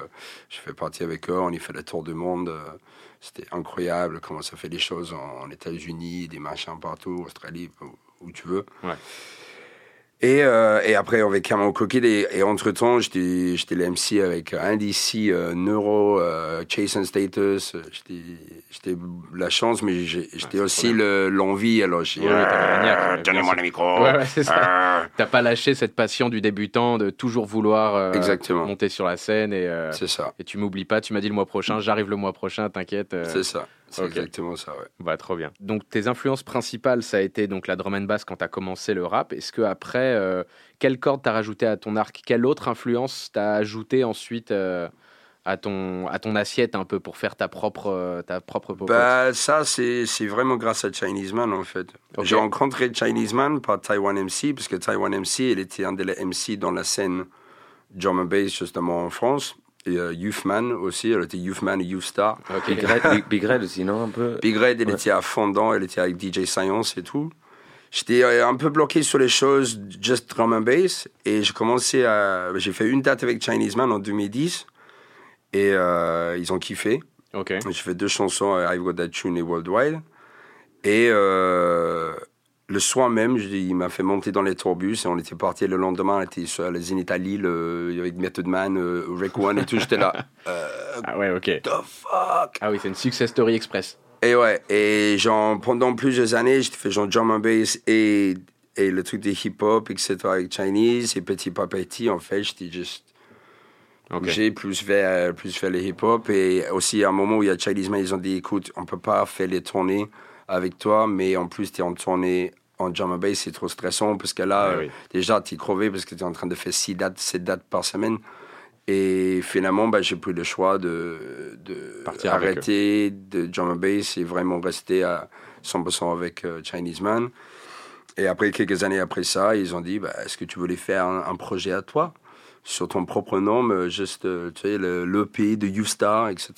je fais partie avec eux. On y fait le tour du monde. euh, C'était incroyable comment ça fait les choses en, en États-Unis, des machins partout, Australie, où, où tu veux. Ouais. Et, euh, et après, avec Cameron Coquille, et, et entre-temps, j'étais j'étais l'MC avec NDC, euh, Neuro, euh, Chase and Status. J'étais j'étais la chance, mais j'ai- j'étais aussi le- l'envie. Alors, j'ai niaque, Euh, Donnez-moi le micro. Ouais, ouais, c'est ça. Euh, T'as pas lâché cette passion du débutant de toujours vouloir euh, Exactement. monter sur la scène et, euh, c'est ça. et tu m'oublies pas. Tu m'as dit le mois prochain, j'arrive le mois prochain, t'inquiète. euh, C'est ça. C'est exactement ça, ouais. Bah, trop bien. Donc, tes influences principales, ça a été donc la drum and bass quand tu as commencé le rap. Est-ce que après, euh, quelle corde t'as rajouté à ton arc? Quelle autre influence t'as ajouté ensuite euh, à, ton, à ton assiette un peu pour faire ta propre, euh, ta propre popote? Bah, ça, c'est c'est vraiment grâce à Chinese Man, en fait. J'ai rencontré Chinese Man par Taiwan MC, parce que Taiwan MC, il était un des MC dans la scène drum and bass, justement, en France. Et euh, Youth Man aussi, elle était Youth Man et Youth Star. Ok. Big Red, Big- Big Red aussi, non Un peu? Big Red, elle Ouais. était à fond dedans, elle était avec DJ Science et tout. J'étais euh, un peu bloqué sur les choses just drum and bass et j'ai commencé à... J'ai fait une date avec Chinese Man en 2010 et euh, ils ont kiffé. Ok. J'ai fait deux chansons, euh, I've Got That Tune et Worldwide. Et euh, le soir même, je- il m'a fait monter dans les tourbus et on était parti le lendemain, on était sur à Lille euh, avec Method Man, euh, Rick One et tout. J'étais là, euh, Ah ouais, ok. the fuck? Ah oui, c'est une success story express. Et ouais, et genre, pendant plusieurs années, j'ai fait genre drum and bass et, et le truc des hip-hop, etc. avec Chinese et petit par petit, en fait, j'étais juste Ok. j'ai plus vers, plus vers le hip-hop. Et aussi, à un moment où il y a Chinese Man, ils ont dit, écoute, on peut pas faire les tournées avec toi, mais en plus, tu es en tournée en drum bass, c'est trop stressant parce que là, Ouais, euh, déjà, tu es crevé parce que tu es en train de faire 6 dates, 7 dates par semaine. Et finalement, bah, j'ai pris le choix de, de Partir arrêter de drum and bass et vraiment rester à 100% avec euh, Chinese Man. Et après, quelques années après ça, ils ont dit, bah, est-ce que tu voulais faire un, un projet à toi? Sur ton propre nom, euh, juste, tu sais, le- l'EP de YouStar, etc.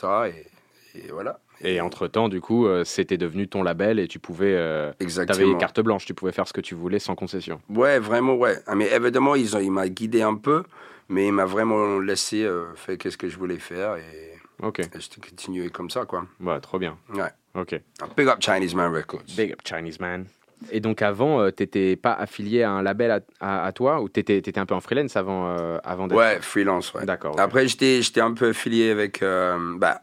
Et, et voilà. Et entre-temps, du coup, euh, c'était devenu ton label et tu pouvais... Euh, tu Exactement. carte blanche, tu pouvais faire ce que tu voulais sans concession. Ouais, vraiment, ouais. Ah, Mais évidemment, ils ont, il m'a guidé un peu, mais il m'a vraiment laissé euh, faire qu'est-ce que je voulais faire et, Ok, et je continué comme ça, quoi. ouais, trop bien. Ouais. Ok. Big up Chinese Man Records. Big up Chinese man. Et donc avant, euh, t'étais pas affilié à un label à, à- à toi ou t'étais étais un peu en freelance avant, euh, avant d'être... Ouais, freelance, ouais. D'accord. Après, j'étais, j'étais un peu affilié avec, euh, bah,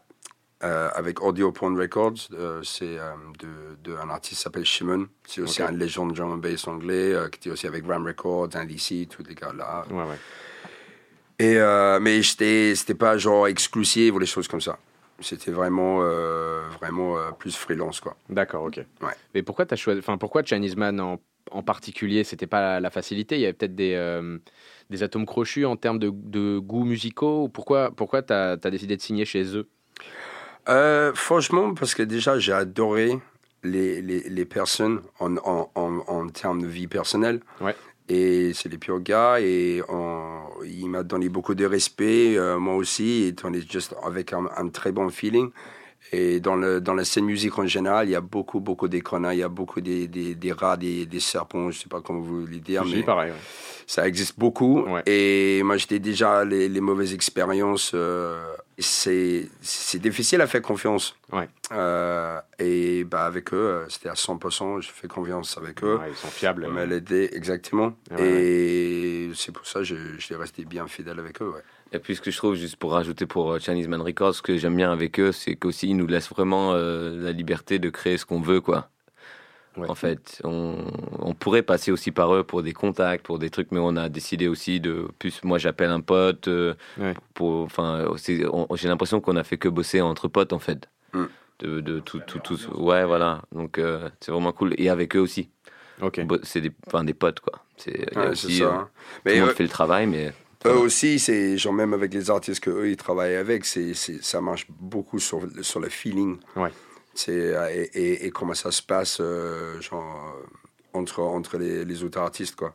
euh, avec Audio Porn Records. euh, c'est euh, de, de un artiste qui s'appelle Shimon. C'est aussi Ok. un légende drum and bass anglais euh, qui était aussi avec Ram Records, NDC, tous les gars là. Ouais, ouais. Et, mais c'était pas genre exclusif ou les choses comme ça. C'était vraiment, vraiment plus freelance, quoi. D'accord, ok. Ouais. Mais pourquoi t'as choisi... Enfin, pourquoi Chinese Man en, en particulier C'était pas la, facilité? Il y avait peut-être des, des atomes crochus en termes de, de goûts musicaux ou Pourquoi, pourquoi t'as as décidé de signer chez eux? Euh, franchement, parce que déjà, j'ai adoré les, les, les personnes en, en, en, en termes de vie personnelle. Ouais. Et c'est les purs gars et on- il m'a donné beaucoup de respect, euh, moi aussi, et on est juste avec un, un très bon feeling. Et dans, le, dans la scène musique en général, il y a beaucoup, beaucoup d'écrans, il y a beaucoup des, des, des rats, des, des serpents, je sais pas comment vous voulez dire, mais pareil. ouais. ça existe beaucoup. Ouais. Et moi, j'étais déjà les, les mauvaises expériences. euh, c'est c'est difficile à faire confiance. Ouais. Euh, et bah, avec eux, euh, c'était à 100%. Je fais confiance avec eux. Ouais, ils sont fiables. Ils m'ont aidé, exactement. Ouais, et c'est pour ça que je, je suis resté bien fidèle avec eux. Ouais. Et puis ce que je trouve, juste pour rajouter pour euh, Chinese Man Records, ce que j'aime bien avec eux, c'est qu'aussi ils nous laissent vraiment euh, la liberté de créer ce qu'on veut, quoi. Ouais. En fait, on, on pourrait passer aussi par eux pour des contacts, pour des trucs, mais on a décidé aussi de. Plus, moi, j'appelle un pote. euh, Ouais. pour, enfin, j'ai l'impression qu'on a fait que bosser entre potes, en fait. Mm. De, de tout, tout, tout, ouais, voilà. Donc, euh, c'est vraiment cool. Et avec eux aussi. Ok. Bo- C'est des, enfin, des potes, quoi. C'est Ouais, aussi, ça. euh, hein. tout Mais le monde eux, fait le travail, mais. eux aussi, c'est genre même avec les artistes que eux ils travaillent avec, c'est c'est- ça marche beaucoup sur, le- sur le feeling. Ouais. C'est euh, et, et, et comment ça se passe euh, genre entre entre les, les autres artistes quoi.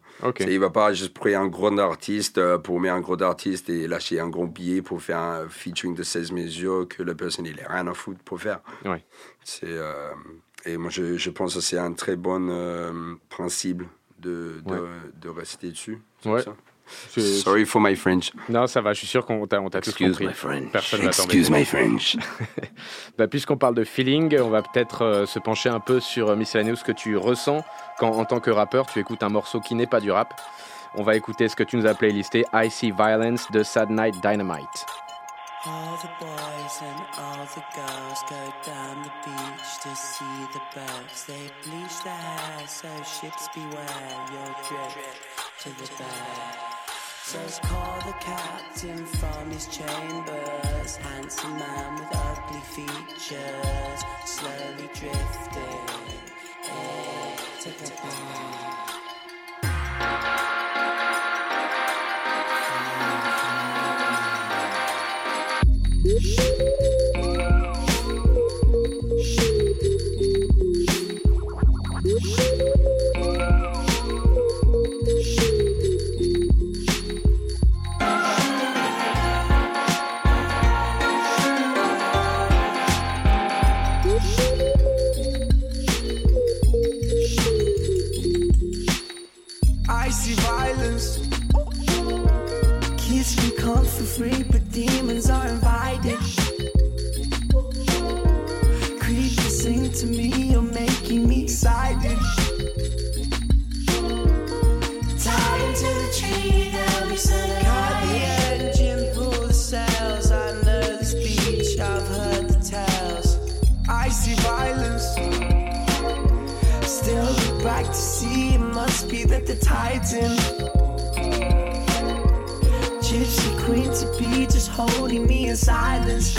Il va pas juste prendre un gros artiste euh, pour mettre un gros artiste et lâcher un gros billet pour faire un featuring de 16 mesures que la personne il a rien à foutre pour faire. Ouais. C'est euh, et moi je, je pense que c'est un très bon euh, principe de, de, Ouais. de rester dessus. Ouais. Ça. Sorry for my French. Non, ça va, je suis sûr qu'on t'a tous Excuse compris. my French. Personne va Excuse my French. Bah, Puisqu'on parle de feeling, on va peut-être euh, se pencher un peu sur euh, Miscellaneous, ce que tu ressens quand, en tant que rappeur, tu écoutes un morceau qui n'est pas du rap. On va écouter ce que tu nous as playlisté, I See Violence de Sad Night Dynamite. All the boys and all the girls go down the beach to see the birds. They bleach their hair, so ships beware. You'll drift to the bed. So call the captain from his chambers. Handsome man with ugly features, slowly drifting bed. Tide's. Gypsy queen to be just holding me in silence.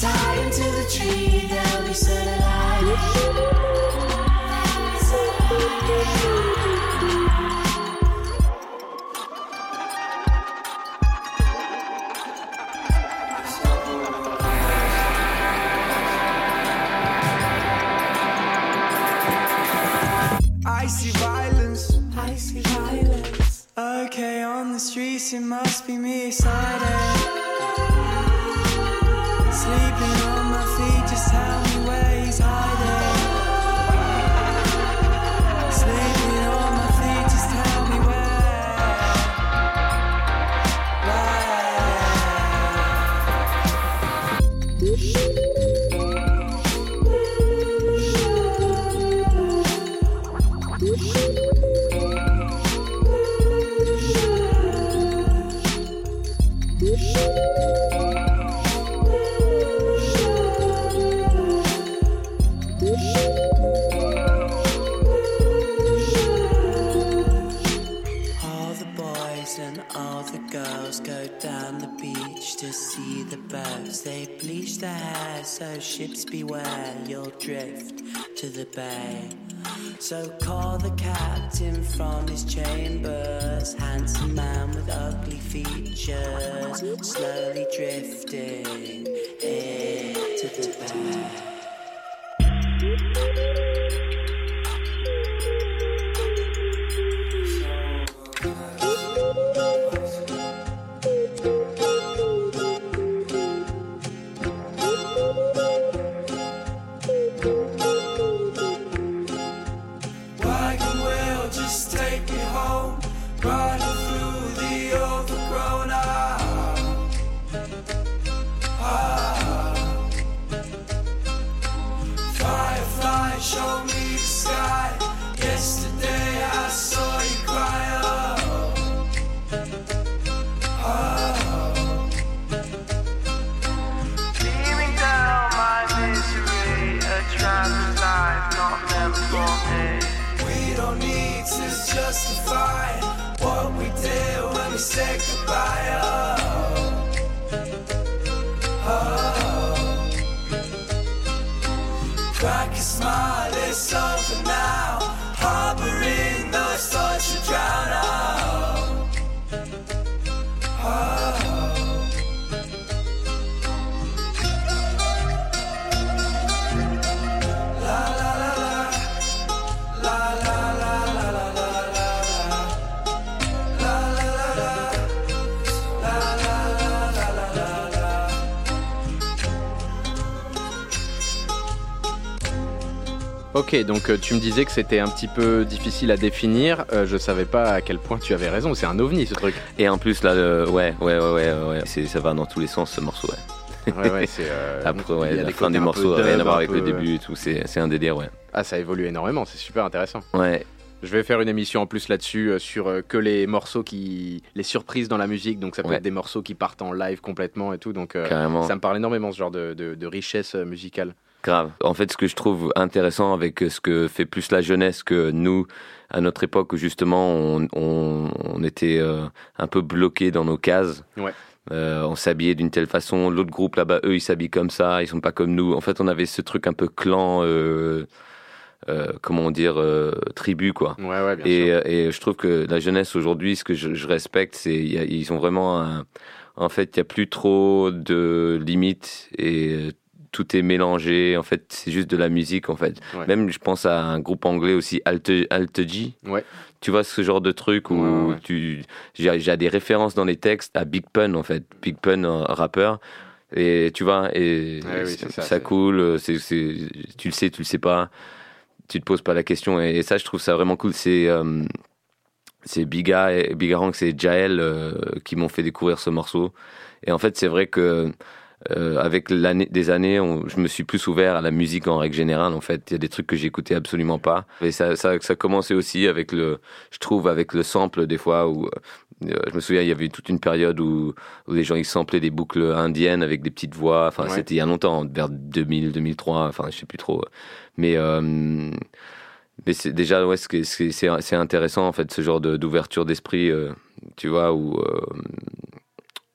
Tied into the tree, they'll be set alight. lifting eh, to the back. Ok, donc euh, tu me disais que c'était un petit peu difficile à définir. Euh, je savais pas à quel point tu avais raison. C'est un ovni ce truc. Et en plus, là, le- ouais, ouais, ouais, ouais, ouais, c'est- ça va dans tous les sens ce morceau, ouais. Ouais, ouais, c'est. euh, Après, il y ouais, a la des fin du morceau, peu rien à voir avec le peu- début et tout, c'est c'est un délire, ouais. Ah, ça évolue énormément. C'est super intéressant. Ouais, Je vais faire une émission en plus là-dessus euh, sur euh, que les morceaux qui, les surprises dans la musique. Donc ça peut Ouais. être des morceaux qui partent en live complètement et tout. Donc euh, ça me parle énormément ce genre de, de- de richesse euh, musicale. Grave. En fait, ce que je trouve intéressant avec ce que fait plus la jeunesse que nous, à notre époque où justement on, on, on était euh, un peu bloqués dans nos cases. Ouais. Euh, on s'habillait d'une telle façon. L'autre groupe là-bas, eux, ils s'habillent comme ça. Ils sont pas comme nous. En fait, on avait ce truc un peu clan, euh, euh, comment dire, euh, tribu quoi. Ouais, ouais, bien Et, sûr. euh, et je trouve que la jeunesse aujourd'hui, ce que je, je respecte, c'est ils ont vraiment un- en fait, il y a plus trop de limites et euh, tout est mélangé. En fait, c'est juste de la musique en fait. Ouais. Même je pense à un groupe anglais aussi, Alt Alt G. Ouais. Tu vois ce genre de truc où Ouais, tu j'ai des références dans les textes à Big Pun en fait, Big Pun un rappeur. Et tu vois, et oui, ça, c'est c'est- coule, c'est, c'est, tu le sais, tu le sais pas, tu te poses pas la question. Et, et ça, je trouve ça vraiment cool. C'est, euh, c'est Biga, et, Biga Ranks et Jael euh, qui m'ont fait découvrir ce morceau. Et en fait, c'est vrai que euh, avec l'année, des années, on- je me suis plus ouvert à la musique en règle générale. En fait, il y a des trucs que j'écoutais absolument pas. Et ça, ça, ça commençait aussi avec le, je trouve, avec le sample des fois où euh, je me souviens, il y avait toute une période où, où les gens ils samplaient des boucles indiennes avec des petites voix. Enfin, Ouais. c'était il y a longtemps, vers 2000, 2003. Enfin, je sais plus trop. Mais euh, mais c'est déjà ouais, c'est intéressant en fait ce genre de- d'ouverture d'esprit, tu vois, où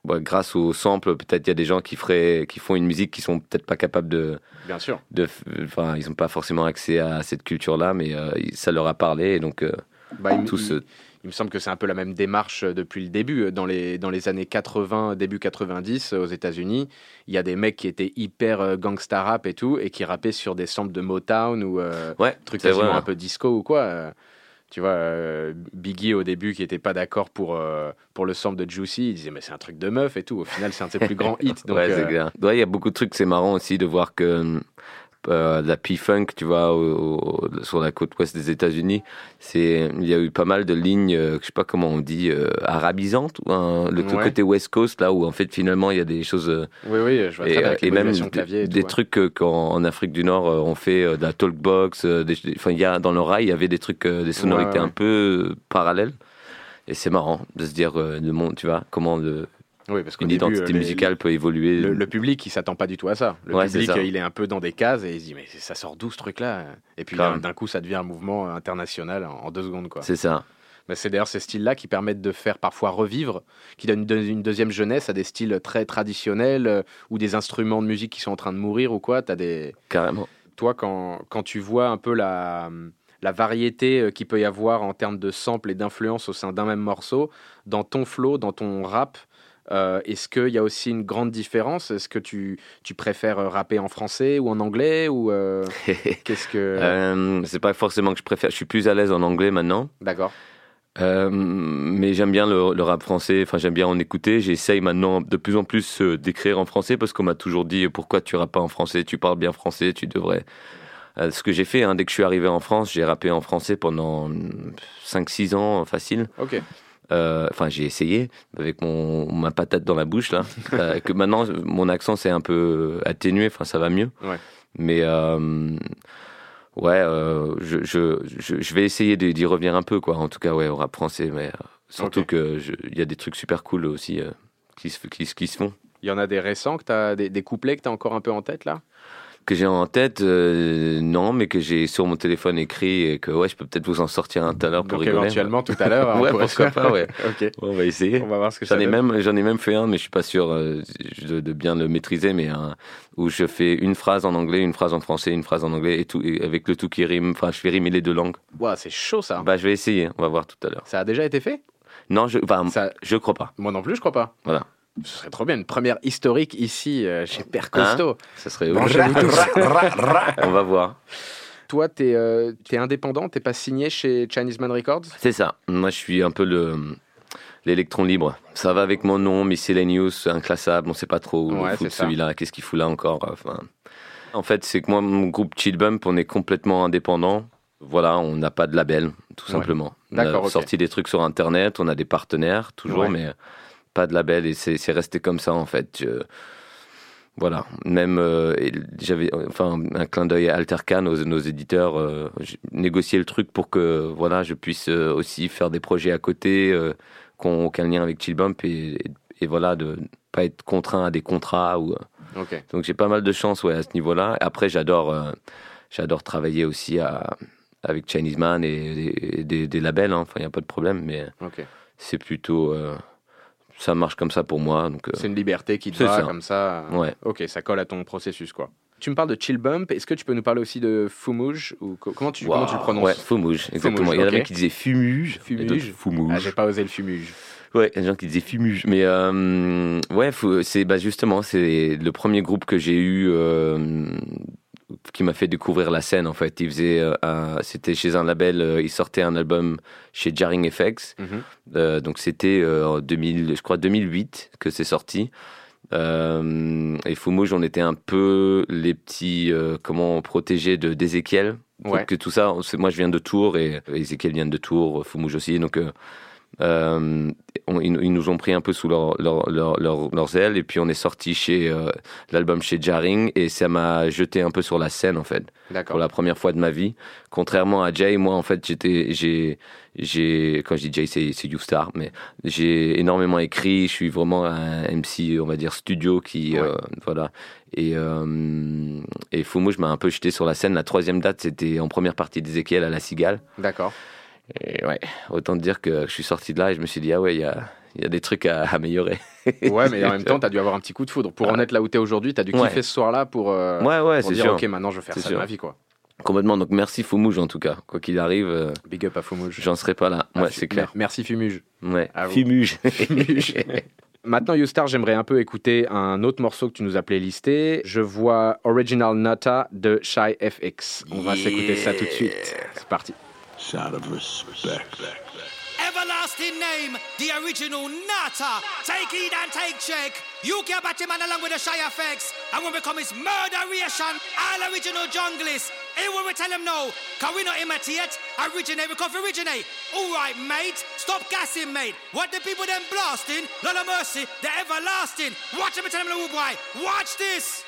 bah, grâce au sample, peut-être il y a des gens qui feraient, qui font une musique qui sont peut-être pas capables de, Bien sûr. de, enfin, ils n'ont pas forcément accès à cette culture-là, mais euh, ça leur a parlé, et donc euh, Bah, il, me- tous. il- il me semble que c'est un peu la même démarche euh, depuis le début. Dans les, dans les années 80, début 90, euh, aux États-Unis, il y a des mecs qui étaient hyper gangsta rap et tout, et qui rappaient sur des samples de Motown ou euh, ouais, trucs quasiment vrai. un peu disco ou quoi. Euh. tu vois, euh, Biggie au début qui était pas d'accord pour, euh, pour le sample de Juicy, il disait mais c'est un truc de meuf et tout. Au final, c'est un de ses plus grands hits. Donc, ouais, c'est euh, clair. Ouais, il y a beaucoup de trucs. C'est marrant aussi de voir que euh, la P-Funk, tu vois, au- au- sur la côte ouest des États-Unis, c'est il y a eu pas mal de lignes, euh, je sais pas comment on dit, euh, arabisantes, ou, hein, le tout Ouais. côté West Coast là où en fait finalement il y a des choses. euh, oui, oui, je vois très et, bien euh, et même des, clavier et des tout, ouais. trucs que- qu'en en Afrique du Nord on fait de la talkbox, enfin il y a dans le rail il y avait des trucs, des sonorités Ouais, un peu parallèles. Et c'est marrant de se dire le monde, tu vois, comment le, Oui, parce qu'au une début, identité euh, les- musicale peut évoluer. Le, le public, il s'attend pas du tout à ça. Le Ouais, public, ça. il est un peu dans des cases et il se dit mais ça sort d'où ce truc-là? Et puis d'un coup, ça devient un mouvement international en, en deux secondes, quoi. C'est ça. Mais c'est d'ailleurs ces styles-là qui permettent de faire parfois revivre, qui donnent une, deux- une deuxième jeunesse à des styles très traditionnels euh, ou des instruments de musique qui sont en train de mourir ou quoi. As des... Carrément. Toi, quand, quand tu vois un peu la, la variété euh, qu'il peut y avoir en termes de samples et d'influences au sein d'un même morceau, dans ton flow, dans ton rap, euh, est-ce qu'il y a aussi une grande différence? Est-ce que tu, tu préfères euh, rapper en français ou en anglais ou euh, qu'est-ce que Euh, c'est pas forcément que je préfère. Je suis plus à l'aise en anglais maintenant. D'accord. Mais j'aime bien le, le rap français. Enfin, j'aime bien en écouter. J'essaye maintenant de plus en plus d'écrire en français parce qu'on m'a toujours dit pourquoi tu rappes pas en français? Tu parles bien français. Tu devrais. Ce que j'ai fait, hein, dès que je suis arrivé en France, j'ai rappé en français pendant 5-6 ans, facile. Ok. Euh, Enfin, j'ai essayé avec mon, ma patate dans la bouche là. Euh, que maintenant, mon accent c'est un peu atténué. Enfin, ça va mieux. Ouais. Mais euh, ouais, euh, je, je, je, je vais essayer d'y revenir un peu, quoi. En tout cas, ouais, au rap français. Mais euh, surtout Ok. que je- il y a des trucs super cool aussi euh, qui, se, qui, qui se font. Il y en a des récents, que t'as, des, des couplets que tu as encore un peu en tête là? Que j'ai en tête, euh, non, mais que j'ai sur mon téléphone écrit et que ouais, je peux peut-être vous en sortir un tout à l'heure pour Donc rigoler. éventuellement tout à l'heure. on ouais, pourquoi pas, ouais. On va essayer. On va voir ce que J'en ai même, j'en ai même fait un, mais je suis pas sûr euh, de, de bien le maîtriser, mais un, où je fais une phrase en anglais, une phrase en français, une phrase en anglais, et tout, et avec le tout qui rime. Enfin, je fais rimer les deux langues. Ouah, c'est chaud ça. Bah, je vais essayer. On va voir tout à l'heure. Ça a déjà été fait? Non, je, enfin, Ça- je crois pas. Moi non plus, je crois pas. Voilà. Ce serait trop bien, une première historique ici euh, chez Père Costaud. Ça serait. Branchez-vous tous. On va voir. Toi, t'es es indépendant, t'es pas signé chez Chinese Man Records? C'est ça. Moi, je suis un peu le l'électron libre. Ça va avec mon nom, Miscellaneous, inclassable. On sait pas trop où Ouais, c'est ça. celui-là. Qu'est-ce qu'il fout là encore Enfin, en fait, c'est que moi, mon groupe Chill Bump, on est complètement indépendant. Voilà, on n'a pas de label, tout Ouais. simplement. On a sorti des trucs sur Internet, on a des partenaires toujours, Ouais. mais pas de label et c'est resté comme ça en fait. Je- Voilà, même euh, j'avais enfin un clin d'œil à Altercan, nos, nos éditeurs, euh, j'ai négocié le truc pour que voilà je puisse euh, aussi faire des projets à côté qui n'ont aucun lien avec Chill Bump et, et, et voilà de pas être contraint à des contrats ou donc j'ai pas mal de chance ouais, à ce niveau-là. Après, j'adore, j'adore travailler aussi à, avec Chinese Man et, et des, des labels. hein. Enfin, il n'y a pas de problème, mais c'est plutôt, ça marche comme ça pour moi. Donc, euh, C'est une liberté qui te va ça. comme ça. Ouais. Ok, ça colle à ton processus quoi. Tu me parles de Chill Bump. Est-ce que tu peux nous parler aussi de Fumouge ou co- comment tu comment tu le prononces? Ouais, Fumouge, exactement. Fumouge, il y en ok. avait qui disaient Fumuge. Fumuge. Fumouge. Ah, j'ai pas osé le Fumuge. Ouais, il y a des gens qui disaient Fumuge. Mais euh, ouais, c'est bah, justement, c'est le premier groupe que j'ai eu euh, qui m'a fait découvrir la scène en fait. Il faisait, euh, c'était chez un label, euh, il sortait un album chez Jarring FX. Mhm. Euh, donc c'était en 2000, je crois 2008 que c'est sorti. Et Fumouge, on était un peu les petits, comment protégés de Ouais. que tout ça, moi je viens de Tours et Ezekiel vient de Tours, Fumouge aussi. Donc euh, on- ils, ils nous ont pris un peu sous leur, leur, leur, leur- leurs ailes et puis on est sorti chez euh, l'album chez Jarring et ça m'a jeté un peu sur la scène en fait pour la première fois de ma vie. Contrairement à Jay, moi en fait j'étais, j'ai, j'ai, quand je dis Jay c'est c'est Youstar, mais j'ai énormément écrit. Je suis vraiment un MC, on va dire studio qui, Ouais. euh, voilà. Et euh, et Fumouge m'a un peu jeté sur la scène. La troisième date c'était en première partie d'Ezekiel à la Cigale. D'accord. Et ouais, autant te dire que je suis sorti de là et je me suis dit, ah ouais, il y a, il y a des trucs à améliorer. Ouais, mais en même temps, tu as dû avoir un petit coup de foudre. Pour en être là où tu es aujourd'hui, tu as dû Ouais. kiffer ce soir-là pour, euh, Ouais, ouais, pour dire sûr. Ok, maintenant je vais faire ça de ma vie. quoi. Complètement. Donc merci Foumouge en tout cas. Quoi qu'il arrive, euh, Big up à Fumouge. j'en serai pas là. Ah, Ouais, c'est clair. Merci Fumuge. Ouais. Fumuge. Fumuge. Maintenant, Youstar, j'aimerais un peu écouter un autre morceau que tu nous as playlisté. Je vois Original Nota de Shy FX. On va s'écouter ça tout de suite. C'est parti. Everlasting name, the original Nata. Take heed and take check. You can batch him and along with the shy effects. And when we come, it's murderation. All original junglists. Hey, when we tell him no, can we not imitate? Originate, we come originate. All right, mate. Stop gassing, mate. What the people then blasting? Of mercy, the everlasting. Watch him and tell them, no, boy. Watch this.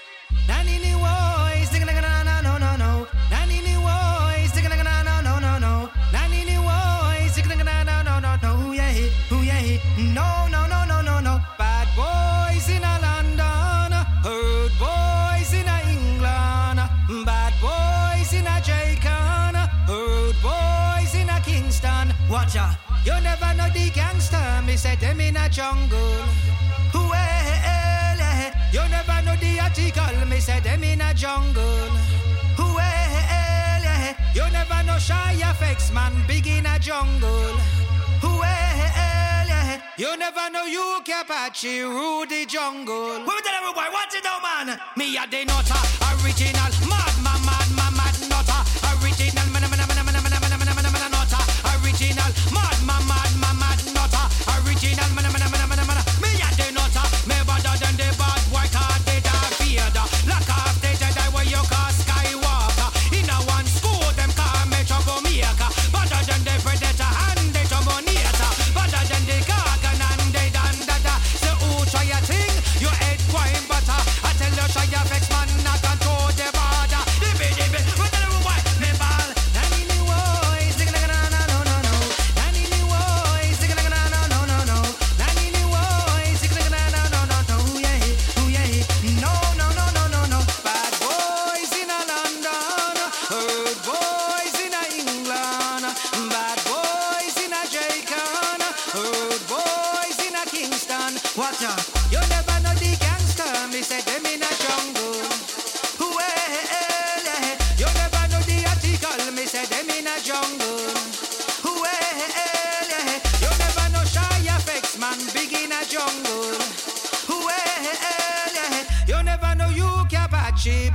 Me say them in a jungle. Well, you never know the article. Me say them in a jungle. Well, you never know shy effects, man. Big in a jungle. Well, you never know you Apache rule the jungle. What tell everybody, watch it out, man. Me a the nutter, original, mad, original, man, man, man, man, man,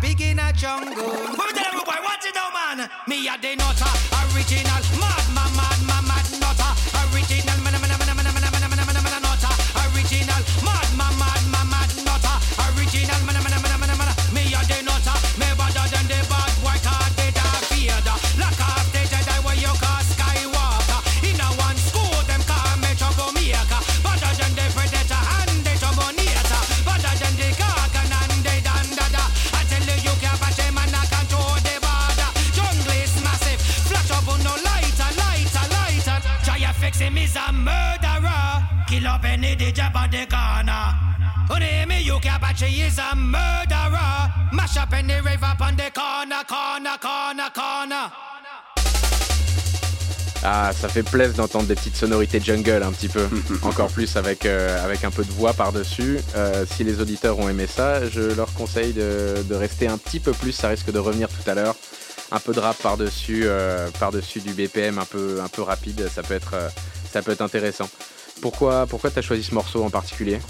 Big in a jungle. Women tell everybody what you know, man. Me a the nutter, original mad Mash up any rave up on the corner, corner, corner, corner. Ah, ça fait plaisir d'entendre des petites sonorités jungle un petit peu. Encore plus avec, euh, avec un peu de voix par-dessus. Euh, si les auditeurs ont aimé ça, je leur conseille de, de rester un petit peu plus. Ça risque de revenir tout à l'heure. Un peu de rap par-dessus, euh, par-dessus du BPM un peu, un peu rapide. Ça peut être, euh, ça peut être intéressant. Pourquoi, pourquoi tu as choisi ce morceau en particulier?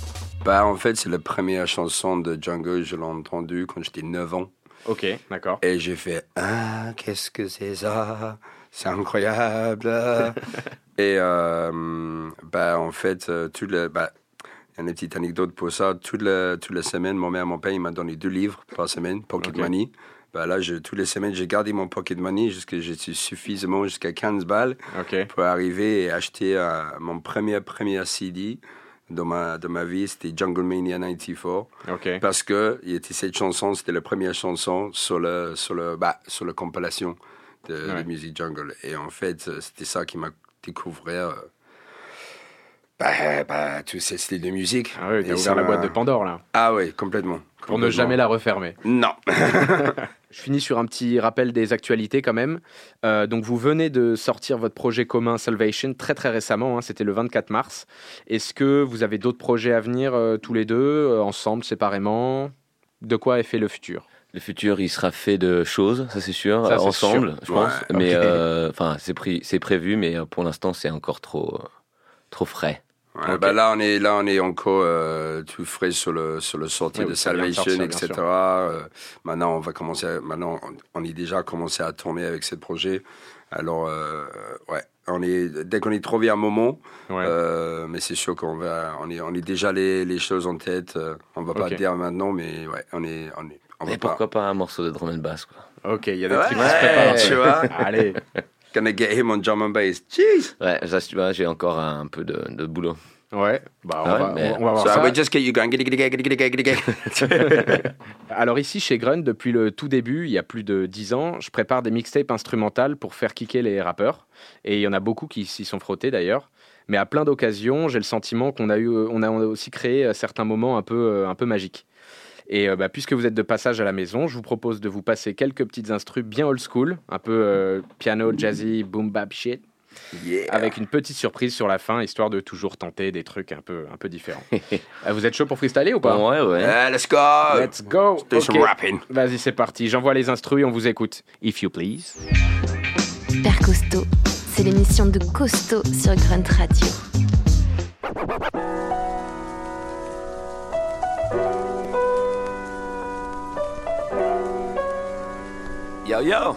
Bah, en fait, c'est la première chanson de Django, je l'ai entendue quand j'étais 9 ans. Ok, d'accord. Et j'ai fait Ah, qu'est-ce que c'est ça? C'est incroyable Et euh, bah, en fait, euh, tout le, bah, il y a une petite anecdote pour ça. Toute la, toute la semaine, mon mère, mon père, il m'a donné deux livres par semaine, Pocket Ok. Money. Bah, là, je, toutes les semaines, j'ai gardé mon Pocket Money jusqu'à j'étais suffisamment jusqu'à 15 balles Ok. pour arriver et acheter euh, mon premier, premier CD dans ma, dans ma vie. C'était Jungle Mania 94. Ok. Parce que il était cette chanson, c'était la première chanson sur le sur le bah, sur la compilation de, de Ouais. musique jungle. Et en fait, euh, c'était ça qui m'a découvert. euh, bah, bah, tout ce style de musique. Ah oui, t'as ouvert la boîte de Pandore là. Ah oui, complètement. Pour ne jamais la refermer. Non. Je finis sur un petit rappel des actualités quand même. Euh, donc vous venez de sortir votre projet commun Salvation très très récemment, hein, c'était le 24 mars. Est-ce que vous avez d'autres projets à venir euh, tous les deux, euh, ensemble, séparément? De quoi est fait le futur? Le futur, il sera fait de choses, ça c'est sûr, Ça, ensemble, sûr. je pense. Ouais, mais enfin, c'est prévu, mais pour l'instant, c'est encore trop, trop frais. Ouais, bah là, on est, là, on est encore euh, tout frais sur le, sur le sortie Oui, de Salvation, etc. Euh, maintenant, on va commencer. à- maintenant, on, on est déjà commencé à tourner avec ce projet. Alors, euh, ouais, on est, dès qu'on est trouvé un moment, euh, mais c'est sûr qu'on va, on est, on est déjà les, les choses en tête. euh, on va pas Ok. le dire maintenant, mais ouais, on est, on est, on va Et pourquoi pas un morceau de drum and bass, quoi. Ok, il y a des Ouais, trucs qui se préparent. tu vois. Allez. Gonna get him on drum and bass? Jeez. Ouais, ça, tu vois, j'ai encore un, peu de, de boulot. Ouais, bah on, Ah ouais, va, mais- on, on va voir So ça. just get you going. Alors ici chez Grunt, depuis le tout début, il y a plus de 10 ans, je prépare des mixtapes instrumentales pour faire kicker les rappeurs. Et il y en a beaucoup qui s'y sont frottés d'ailleurs. Mais à plein d'occasions, j'ai le sentiment qu'on a, eu, on a on a aussi créé euh, certains moments un peu, euh, un peu magiques. Et euh, bah, puisque vous êtes de passage à la maison, je vous propose de vous passer quelques petites instrus bien old school, un peu euh, piano, jazzy, boom bap shit. Avec une petite surprise sur la fin, histoire de toujours tenter des trucs un peu, un peu différents. Euh, vous êtes chaud pour freestyler ou pas? Ouais, ouais. Yeah, let's go. Let's go. Let's do some Ok. rapping. Vas-y, c'est parti. J'envoie les instruits, on vous écoute. If you please. Père Costaud, c'est l'émission de Costaud sur Grunt Radio. Yo, yo.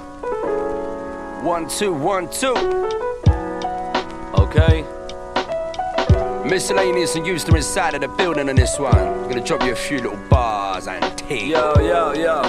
One, two, one, two. Okay. Miscellaneous and used to inside of the building on this one. I'm gonna drop you a few little bars and tea. Yo, yo, yo.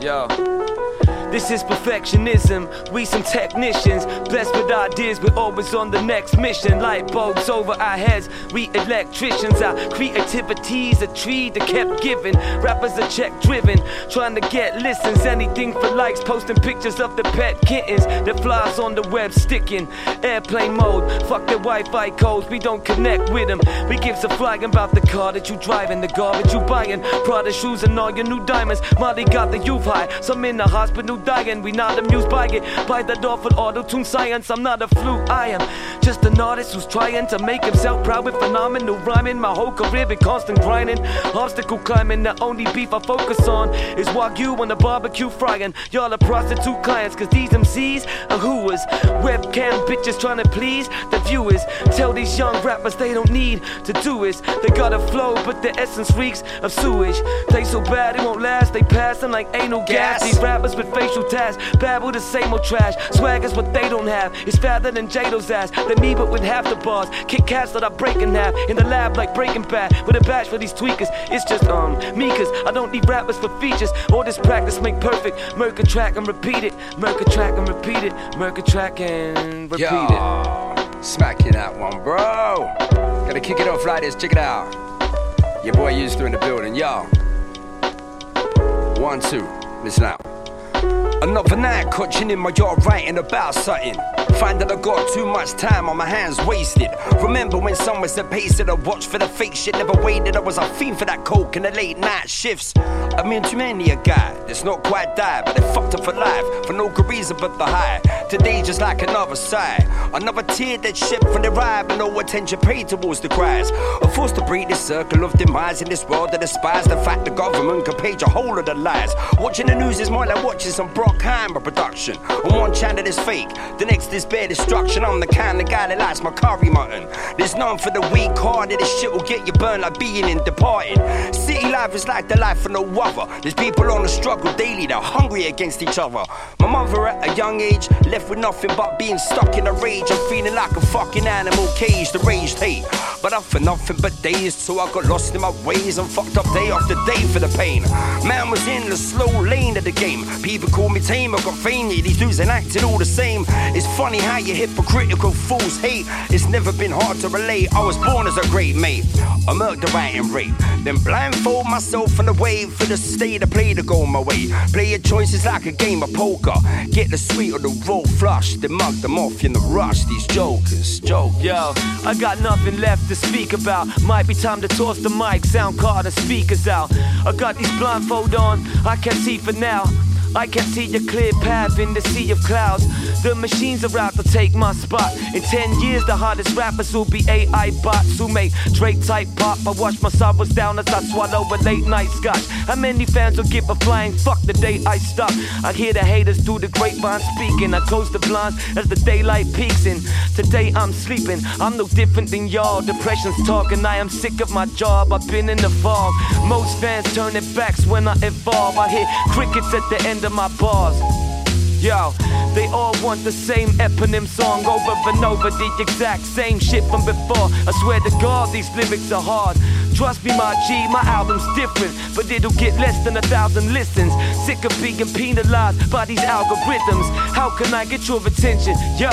Yo. This is perfectionism. We some technicians, blessed with ideas. We're always on the next mission. Light bulbs over our heads. We electricians. Our creativity's a tree that kept giving. Rappers are check driven, trying to get listens. Anything for likes. Posting pictures of the pet kittens that flies on the web, sticking airplane mode. Fuck the Wi-Fi codes. We don't connect with them. We gives a flying about the car that you driving, the garbage you buying, Prada shoes and all your new diamonds. Molly got the youth high. Some in the hospital dying. We not amused by it. By that awful auto-tune science. I'm not a fluke. I am just an artist who's trying to make himself proud with phenomenal rhyming. My whole career been constant grinding, obstacle climbing. The only beef I focus on is wagyu on the barbecue frying. Y'all are prostitute clients, cause these MCs are whoas. Webcam bitches trying to please the viewers. Tell these young rappers they don't need to do is. They got a flow, but their essence reeks of sewage. They so bad it won't last, they passing like anal gas. These rappers with facial tats babble the same old trash. Swag is what they don't have. It's fatter than Jado's ass. Than me, but with half the bars. Kick cats that I break in half. In the lab like breaking bad. With a batch for these tweakers. It's just um me, cause I don't need rappers for features. All this practice make perfect. Murk a track and repeat it. Murk a track and repeat it. Murk a track and repeat it. Smacking that one, bro. Gotta kick it off like this, check it out. Your boy used to in the building, y'all. One, two, listen out. Another night, coaching in my yard, writing about something. Find that I got too much time on my hands wasted. Remember when someone said pace it, I watched for the fake shit, never waited. I was a fiend for that coke and the late night shifts. I mean, too many a guy that's not quite died, but they fucked up for life for no good reason but the high. Today just like another side, another tear that shipped from the ride, but no attention paid towards the cries. I'm forced to break this circle of demise in this world that despise the fact the government can page a whole of the lies. Watching the news is more like watching some Brockheimer production. On one channel it's fake, the next is bare destruction. I'm the kind of guy that likes my curry mutton. There's none for the weak hearted. This shit will get you burned like being in departing. City life is like the life of no other. There's people on the struggle daily, they're hungry against each other. My mother at a young age left with nothing but being stuck in a rage. I'm feeling like a fucking animal caged, raged hate. But up for nothing but days, so I got lost in my ways and fucked up day after day for the pain. Man was in the slow lane of the game. People call me tame, I got these dudes ain't acting all the same. It's funny how you hypocritical fools hate. It's never been hard to relate. I was born as a great mate. I murked the and rape. Then blindfold myself on the wave for the state of play to go my way. Play your choices like a game of poker. Get the sweet or the roll flush. Then mug them off in the rush. These jokers, jokers. Yo, I got nothing left to speak about. Might be time to toss the mic, sound card, and speakers out. I got these blindfold on, I can't see for now. I can see a clear path in the sea of clouds. The machines are out to take my spot. In 10 years, the hardest rappers will be AI bots who make Drake type pop. I wash my sorrows down as I swallow a late night scotch. How many fans will give a flying fuck the day I stop? I hear the haters through the grapevine speaking. I close the blinds as the daylight peeks in. Today I'm sleeping. I'm no different than y'all. Depression's talking. I am sick of my job. I've been in the fog. Most fans turn their backs when I evolve. I hear crickets at the end of my bars. Yo, they all want the same eponym song over and over, the exact same shit from before. I swear to God, these lyrics are hard. Trust me, my G, my album's different, but it'll get less than a thousand listens. Sick of being penalized by these algorithms. How can I get your attention? Yo.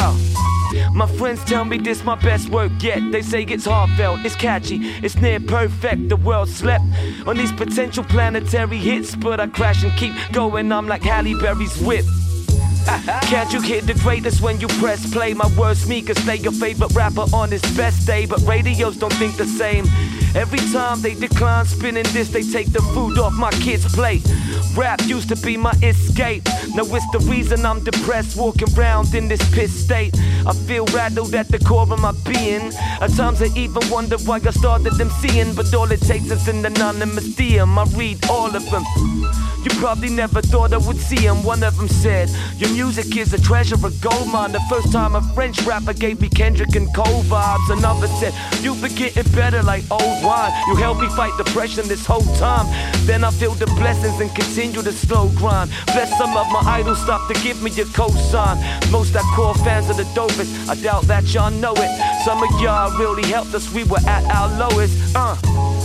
My friends tell me this my best work yet. They say it's heartfelt, it's catchy, it's near perfect. The world slept on these potential planetary hits, but I crash and keep going. I'm like Halle Berry's whip. Can't you hear the greatest when you press play? My worst me could stay your favorite rapper on his best day, but radios don't think the same. Every time they decline spinning this, they take the food off my kid's plate. Rap used to be my escape. Now it's the reason I'm depressed, walking around in this piss state. I feel rattled at the core of my being. At times I even wonder why I started them seeing, but all it takes is an anonymous DM. I read all of them. You probably never thought I would see him. One of them said, music is a treasure, a gold mine. The first time a French rapper gave me Kendrick and Cole vibes. Another said, You've been getting better like old wine. You helped me fight depression this whole time. Then I feel the blessings and continue the slow grind. Bless some of my idols, stop to give me your cosign. Most hardcore fans are the dopest. I doubt that y'all know it. Some of y'all really helped us, we were at our lowest. Uh.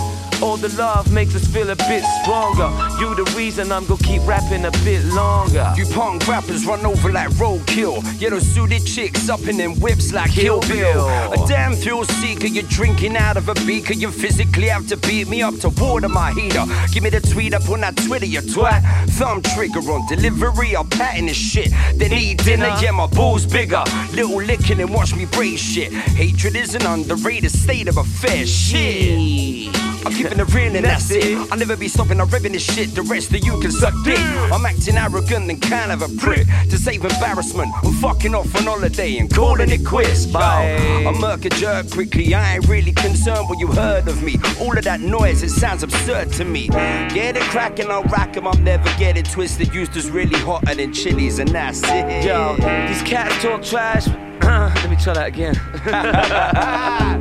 All the love makes us feel a bit stronger. You the reason I'm gonna keep rapping a bit longer. You punk rappers run over like roadkill. You know, suited chicks up in them whips like Kill Bill. A damn thrill seeker, you're drinking out of a beaker. You physically have to beat me up to water my heater. Give me the tweet up on that Twitter, you twat. Thumb trigger on delivery, I'm patting this shit. Then eat dinner, yeah, my balls bigger. Little licking and watch me break shit. Hatred is an underrated state of affairs. Shit. I'm keeping it real and that's it. I'll never be stopping or ripping this shit. The rest of you can suck dick. I'm acting arrogant and kind of a prick. To save embarrassment, I'm fucking off on holiday and calling it quits. Bye. I'm murk a jerk quickly. I ain't really concerned what you heard of me. All of that noise, it sounds absurd to me. Get it cracking, I'll rack 'em. I'm never getting twisted. Used to's really hotter than chilies, and that's it. Yo, these cats talk trash. Let me try that again.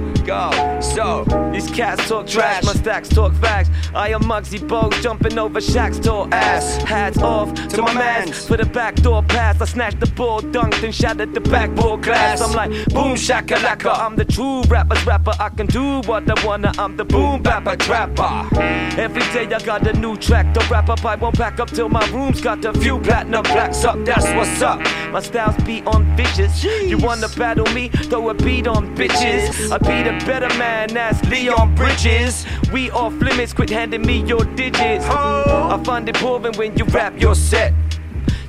Go. So, these cats talk trash, my stacks talk facts. I am Muggsy Bogues jumping over Shaq's tall ass. Hats off to, my mans for the backdoor pass. I snatched the ball, dunked and shattered the backboard glass. I'm like boom shakalaka. I'm the true rapper's rapper. I can do what I wanna. I'm the boom bapper trapper. Every day I got a new track to wrap up. I won't pack up till my room's got a few platinum plaques up. That's what's up. My style's be on vicious. You wanna battle me? Throw a beat on bitches. I be the better man. That's Leon Bridges. We off limits. Quit handing me your digits. I find it boring when you rap your set.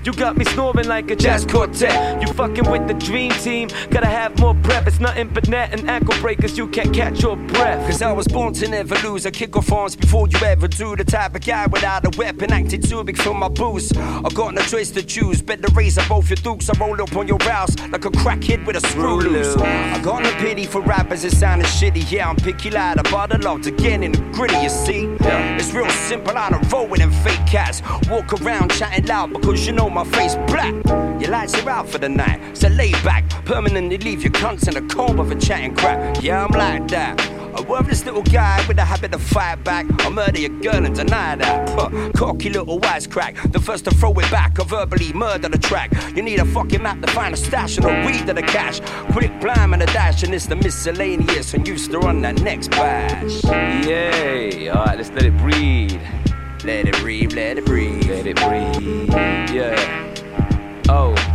You got me snoring like a jazz quartet. You fucking with the dream team. Gotta have more prep. It's nothing but net and ankle breakers. You can't catch your breath. Cause I was born to never lose. I kick off arms before you ever do. The type of guy without a weapon, acting too big for my boots. I got no choice to choose. Better raise up both your dukes. I roll up on your rouse like a crackhead with a screw loose. I got no pity for rappers that sounding shitty. Yeah, I'm picky like a bottle of to get in the gritty, you see. It's real simple. I don't roll with them fake cats. Walk around chatting loud because you know my face black. Your lights are out for the night, so lay back. Permanently leave your cunts in the comb of a chatting crap. Yeah, I'm like that. A worthless little guy with a habit of fight back. I'll murder your girl and deny that. Puh, cocky little wisecrack. The first to throw it back, I verbally murder the track. You need a fucking map to find a stash and a weed to the cash. Quick blam and a dash, and it's the miscellaneous. And used to run that next bash. Yay. Alright, let's let it breathe. Let it breathe, let it breathe. Let it breathe. Yeah. Oh.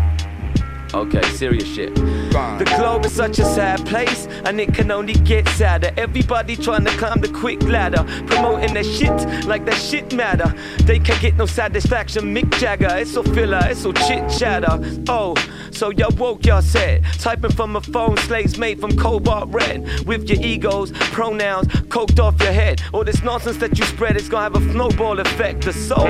Okay, serious shit. The globe is such a sad place, and it can only get sadder. Everybody trying to climb the quick ladder, promoting their shit like that shit matter. They can't get no satisfaction. Mick Jagger, it's all filler, it's all chit chatter. Oh, so y'all woke y'all said, typing from a phone, slaves made from cobalt red. With your egos, pronouns, coked off your head. All this nonsense that you spread is gonna have a snowball effect. The soul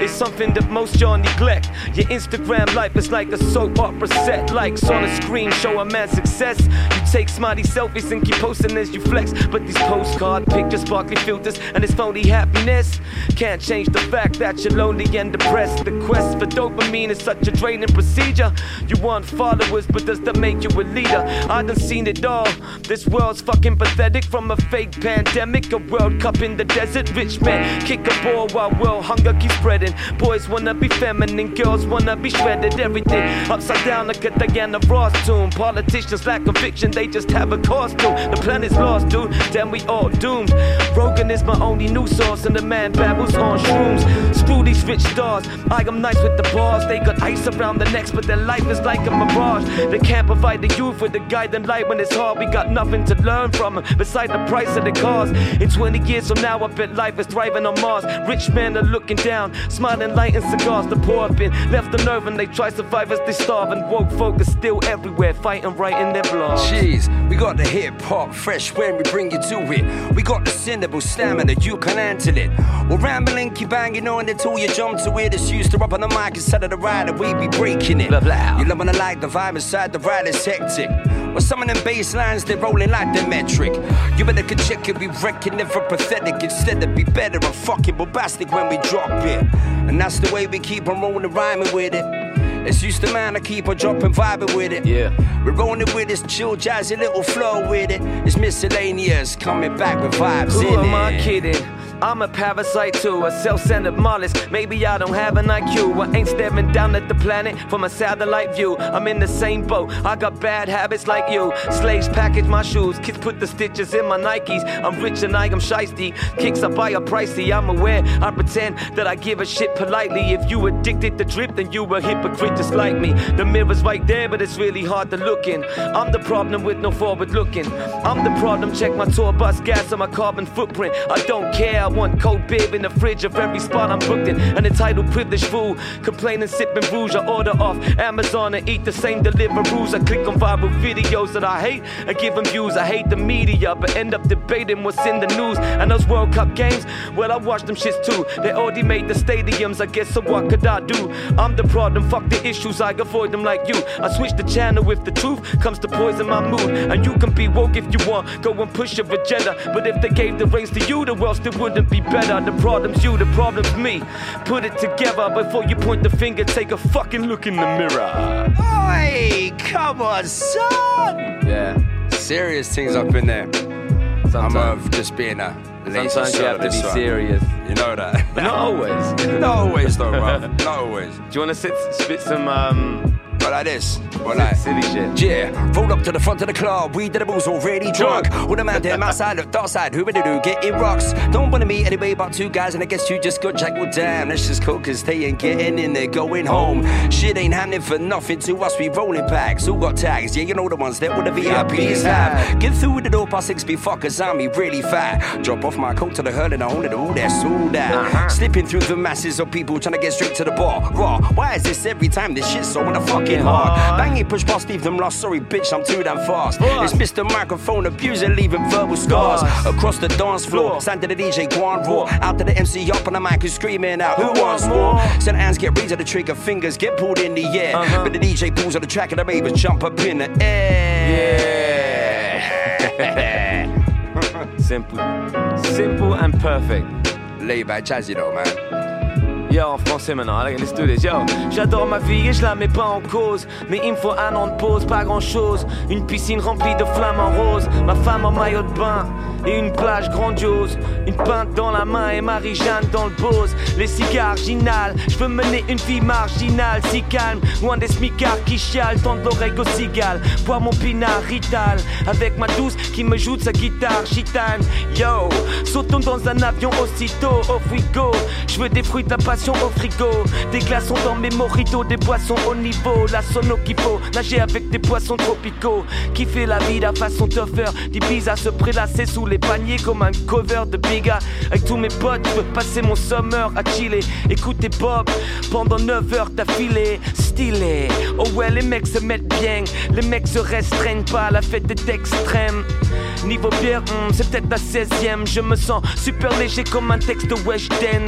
is something that most y'all neglect. Your Instagram life is like a soap opera set. Likes on a screen show a man success. You take smarty selfies and keep posting as you flex. But these postcard pictures, sparkly filters, and this phony happiness can't change the fact that you're lonely and depressed. The quest for dopamine is such a draining procedure. You want followers, but does that make you a leader? I done seen it all. This world's fucking pathetic from a fake pandemic, a World Cup in the desert. Rich man kick a ball while world hunger keeps spreading. Boys wanna be feminine, girls wanna be shredded. Everything upside down like a Diana Ross tune. Politicians lack conviction, they just have a costume. The planet's lost, dude. Damn, we all doomed. Rogan is my only new source, and the man babbles on shrooms. Screw these rich stars. I am nice with the bars. They got ice around their necks, but their life is like a mirage. They can't provide the youth with the guiding light when it's hard. We got nothing to learn from them beside the price of the cars. In 20 years from now, I bet life is thriving on Mars. Rich men are looking down, smiling light and cigars. The poor have been left unnerved and they try to survive as they starve. And woke folk are still everywhere, fighting right in their blood. Jeez, we got the hip hop fresh when we bring you to it. We got the syllable stamina, you can handle it. We're rambling, keep banging on until you jump to it. It's used to up on the mic instead of the ride, and we be breaking it. Blah, blah. You love when I like the vibe inside the ride is hectic. Well, some of them bass lines, they're rolling like the metric. You better could check it, we reckon never pathetic. Instead of be better and fucking bombastic when we drop it. And that's the way we keep on rolling, rhyming with it. It's used to man, I keep on dropping, vibing with it. Yeah. We're rolling with this chill, jazzy little flow with it. It's miscellaneous, coming back with vibes Who in am I kidding? I'm a parasite too, a self-centered mollusk. Maybe I don't have an IQ. I ain't staring down at the planet from a satellite view. I'm in the same boat. I got bad habits like you. Slaves package my shoes, kids put the stitches in my Nikes. I'm rich and I am shiesty. Kicks I buy a pricey. I'm aware. I pretend that I give a shit politely. If you addicted to drip, then you a hypocrite just like me. The mirror's right there, but it's really hard to look in. I'm the problem with no forward looking. I'm the problem. Check my tour bus gas and my carbon footprint. I don't care. I want cold beer in the fridge of every spot I'm booked in. An entitled privileged fool, complaining, sipping rouge. I order off Amazon and eat the same Deliveroo's. I click on viral videos that I hate and give them views. I hate the media, but end up debating what's in the news. And those World Cup games, well, I watch them shits too. They already made the stadiums, I guess, so what could I do? I'm the problem, fuck the issues, I avoid them like you. I switch the channel if the truth comes to poison my mood. And you can be woke if you want, go and push your agenda. But if they gave the reins to you, the world still wouldn't be better. The problem's you, the problem's me. Put it together before you point the finger, take a fucking look in the mirror. Hey, come on, son! Yeah. Serious things up in there. I'm Sometimes. of just being a Sometimes you have to be one. serious. You know that. Not always. Not always though, bro. Not always. Do you want to sit, spit some um, But like this. But like. silly shit? Yeah, roll up to the front of the club. We did the booze already drunk. All the man there, my side, look dark side. Who ready to get it rocks? Don't wanna meet anyway about two guys, and I guess you just got jack. Well, damn, that's just cool, cause they ain't getting in, they're going home. Shit ain't happening for nothing to us. We rolling packs. Who got tags? Yeah, you know the ones that all the VIPs have. Get through with the door past six be fuckers, I'm really fat. Drop off my coat to the hurl and I own it all, that's all that. Uh-huh. Slipping through the masses of people trying to get straight to the bar. Raw, why is this every time this shit's so in fucking hard? Bang it, push past, leave them lost. Sorry, bitch, I'm too damn fast. It's Mr. Microphone abuser, leaving verbal scars across the dance floor. Stand to the DJ, go on raw. Out to the MC, up on the mic, who's screaming out, Who wants more? Send hands get raised at the trigger, fingers get pulled in the air. Uh-huh. But the DJ pulls on the track and the ravers jump up in the air. Yeah. Simple. Simple and perfect. Laid back jazzy though, man. En français maintenant, allez, let's do this. Yo, j'adore ma vie et je la mets pas en cause. Mais il me faut un an de pause, pas grand chose. Une piscine remplie de flammes en rose. Ma femme en maillot de bain. Et une plage grandiose. Une pinte dans la main et Marie-Jeanne dans le Bose. Les cigares ginales, je veux mener une vie marginale, si calme, loin des smicards qui chialent, tendent l'oreille aux cigales. Boire mon pinard rital avec ma douce qui me joue de sa guitare gitane. Yo, sautons dans un avion aussitôt, off we go. Je veux des fruits de la passion au frigo, des glaçons dans mes mojitos, des boissons au niveau, la sono qu'il faut, nager avec des poissons tropicaux. Kiffer la vie de façon tougher, des bises à se prélasser sous les paniers comme un cover de Biga. Avec tous mes potes, je peux passer mon summer à chiller, écouter Bob pendant 9 heures d'affilée, stylé. Oh ouais, les mecs se mettent bien, les mecs se restreignent pas, la fête est extrême. Niveau bière, hmm, c'est peut-être la 16ème. Je me sens super léger comme un texte de Weshden.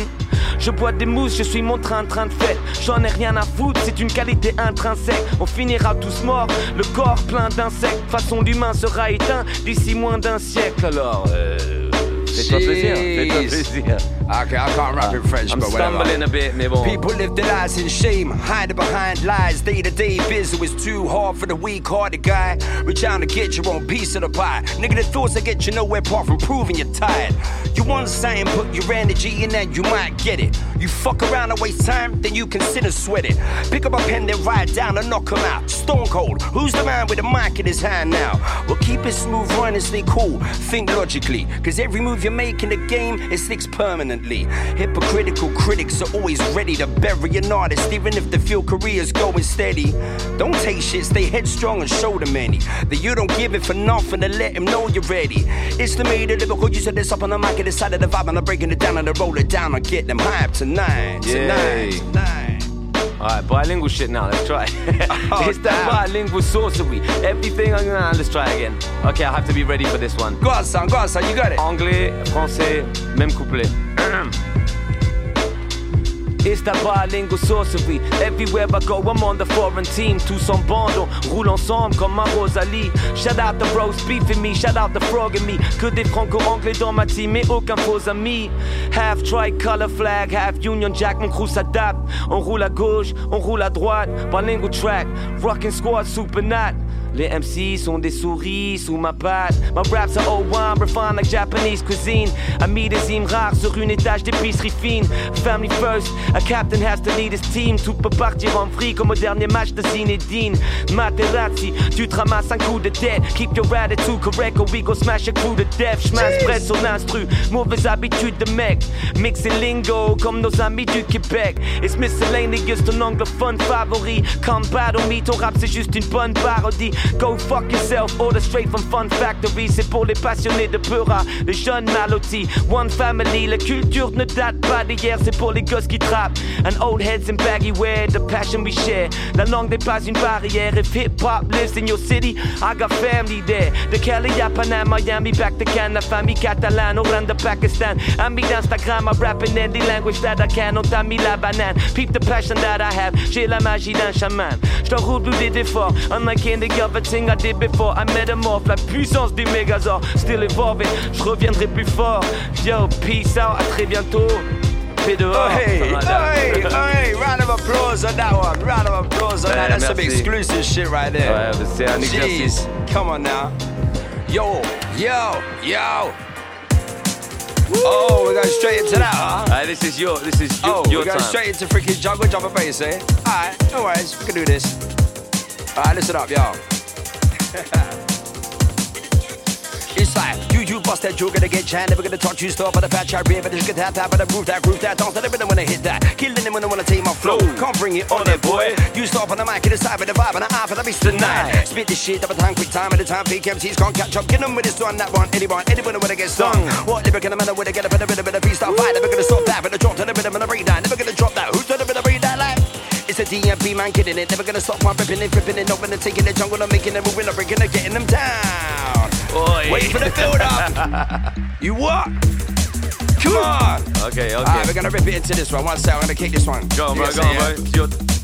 Je bois des mousses, je suis mon train, train de fête. J'en ai rien à foutre, c'est une qualité intrinsèque. On finira tous morts, le corps plein d'insectes. Façon l'humain sera éteint d'ici moins d'un siècle. Alors, euh, fais-toi plaisir, fais-toi plaisir. Okay, I can't rap in French, I'm but whatever. stumbling a bit. People live their lives in shame, hiding behind lies. Day to day it was too hard for the weak hearted guy. Reach out to get your own piece of the pie. Nigga, the thoughts that get you nowhere apart from proving you're tired. You want something, put your energy in that, you might get it. You fuck around and waste time, then you consider sweating. Pick up a pen, then write down and knock 'em out. Stone cold, who's the man with the mic in his hand now? Well, keep it smooth, run and stay cool. Think logically, cause every move you make in the game, it sticks Hypocritical critics are always ready to bury an artist, even if they feel career's going steady. Don't take shit, stay headstrong and show them any. That you don't give it for nothing and let them know you're ready. It's the me, the lyrical, you said this up on the mic, and decided the vibe, and I'm breaking it down and I roll it down and get them hype tonight. Tonight, tonight. Alright, bilingual shit now, let's try. Oh, it's that damn. bilingual sorcery. Everything I'm gonna let's try again. Okay, I have to be ready for this one. Go on, son, go on, son, you got it. Anglais, français, même couplet. It's that bilingual sorcery. Everywhere I go, I'm on the foreign team. Tous en bande, roule ensemble comme un Rosalie. Shout out the roast beef in me, shout out the frog in me. Que des franco-anglais dans ma team et aucun faux ami. Half tricolor flag, half Union Jack, mon crew s'adapte. On roule à gauche, on roule à droite. Bilingual track, rockin' squad, super nat. Les MC sont des souris sous ma patte. My raps are old wine, refined like Japanese cuisine. Amis des hymnes rares sur une étage d'épicerie fine. Family first, a captain has to lead his team. Tout peut partir en vrille comme au dernier match de Zinedine. Materazzi, tu te ramasses un coup de tête. Keep your attitude correct or we go smash a crew to death. Près sur l'instru, mauvaise habitude de mec. Mixer lingo comme nos amis du Québec. It's miscellaneous, ton anglophone favori. Come battle me, ton rap c'est juste une bonne parodie. Go fuck yourself, order straight from Fun Factory. C'est pour les passionnés de Peura, les jeunes malotis. One family, la culture ne date pas d'hier, c'est pour les gosses qui trappent. And old heads in baggy wear, the passion we share. La langue n'est pas une barrière. If hip hop lives in your city, I got family there. De Cali Panama, Miami, back to Canada, famille catalane, Orlando, Pakistan. I'm me d'Instagram, I rap in any language that I can. On t'a mis la banane. Peep the passion that I have, j'ai la magie d'un chaman. J't'enroule plus des efforts, unlike any other thing I did before. I metamorph, la puissance du Megazord, still evolving. J'reviendrai plus fort. Yo, peace out, à très bientôt. Oh, hey, Something like that. hey, hey, round of applause on that one. Round of applause on that. That's some exclusive shit right there. Ouais, c'est un exercice. Jeez, come on now. Yo, yo, yo. Oh, we're going straight into that, huh? Alright, this is your, this is your, Oh, your we're going time. straight into freaking jungle jumper bass, eh? Alright, no worries, we can do this. Alright, listen up, yo. It's like you, you bust that, you're gonna get chat, never gonna talk you stuff, but the fat chat rib, but just get that, that, but the groove that, groove that, don't dance, that, when I hit that, killing them when I wanna take my flow. Can't bring it on that boy. You stop on the mic, and decide with the vibe, and the eye for the beast tonight. Spit this shit up double time, quick time, at the time, fake MCs can't catch up. Get them with this one, that one, anyone, anyone when I get stung. What in the manner, when I get up in the rhythm, in the freestyle fight, never gonna stop that, but the drop to the rhythm, and the breakdown, never gonna It's a DMP man kidding it, never gonna stop my ripping it, flipping it, open and taking the jungle, I'm making it, moving, I'm breaking it, getting them down. Oi. Wait for the build up. you what? Come on. Okay, okay. Alright, we're gonna rip it into this one. One second, I'm gonna kick this one. Go on, bro, go on, bro.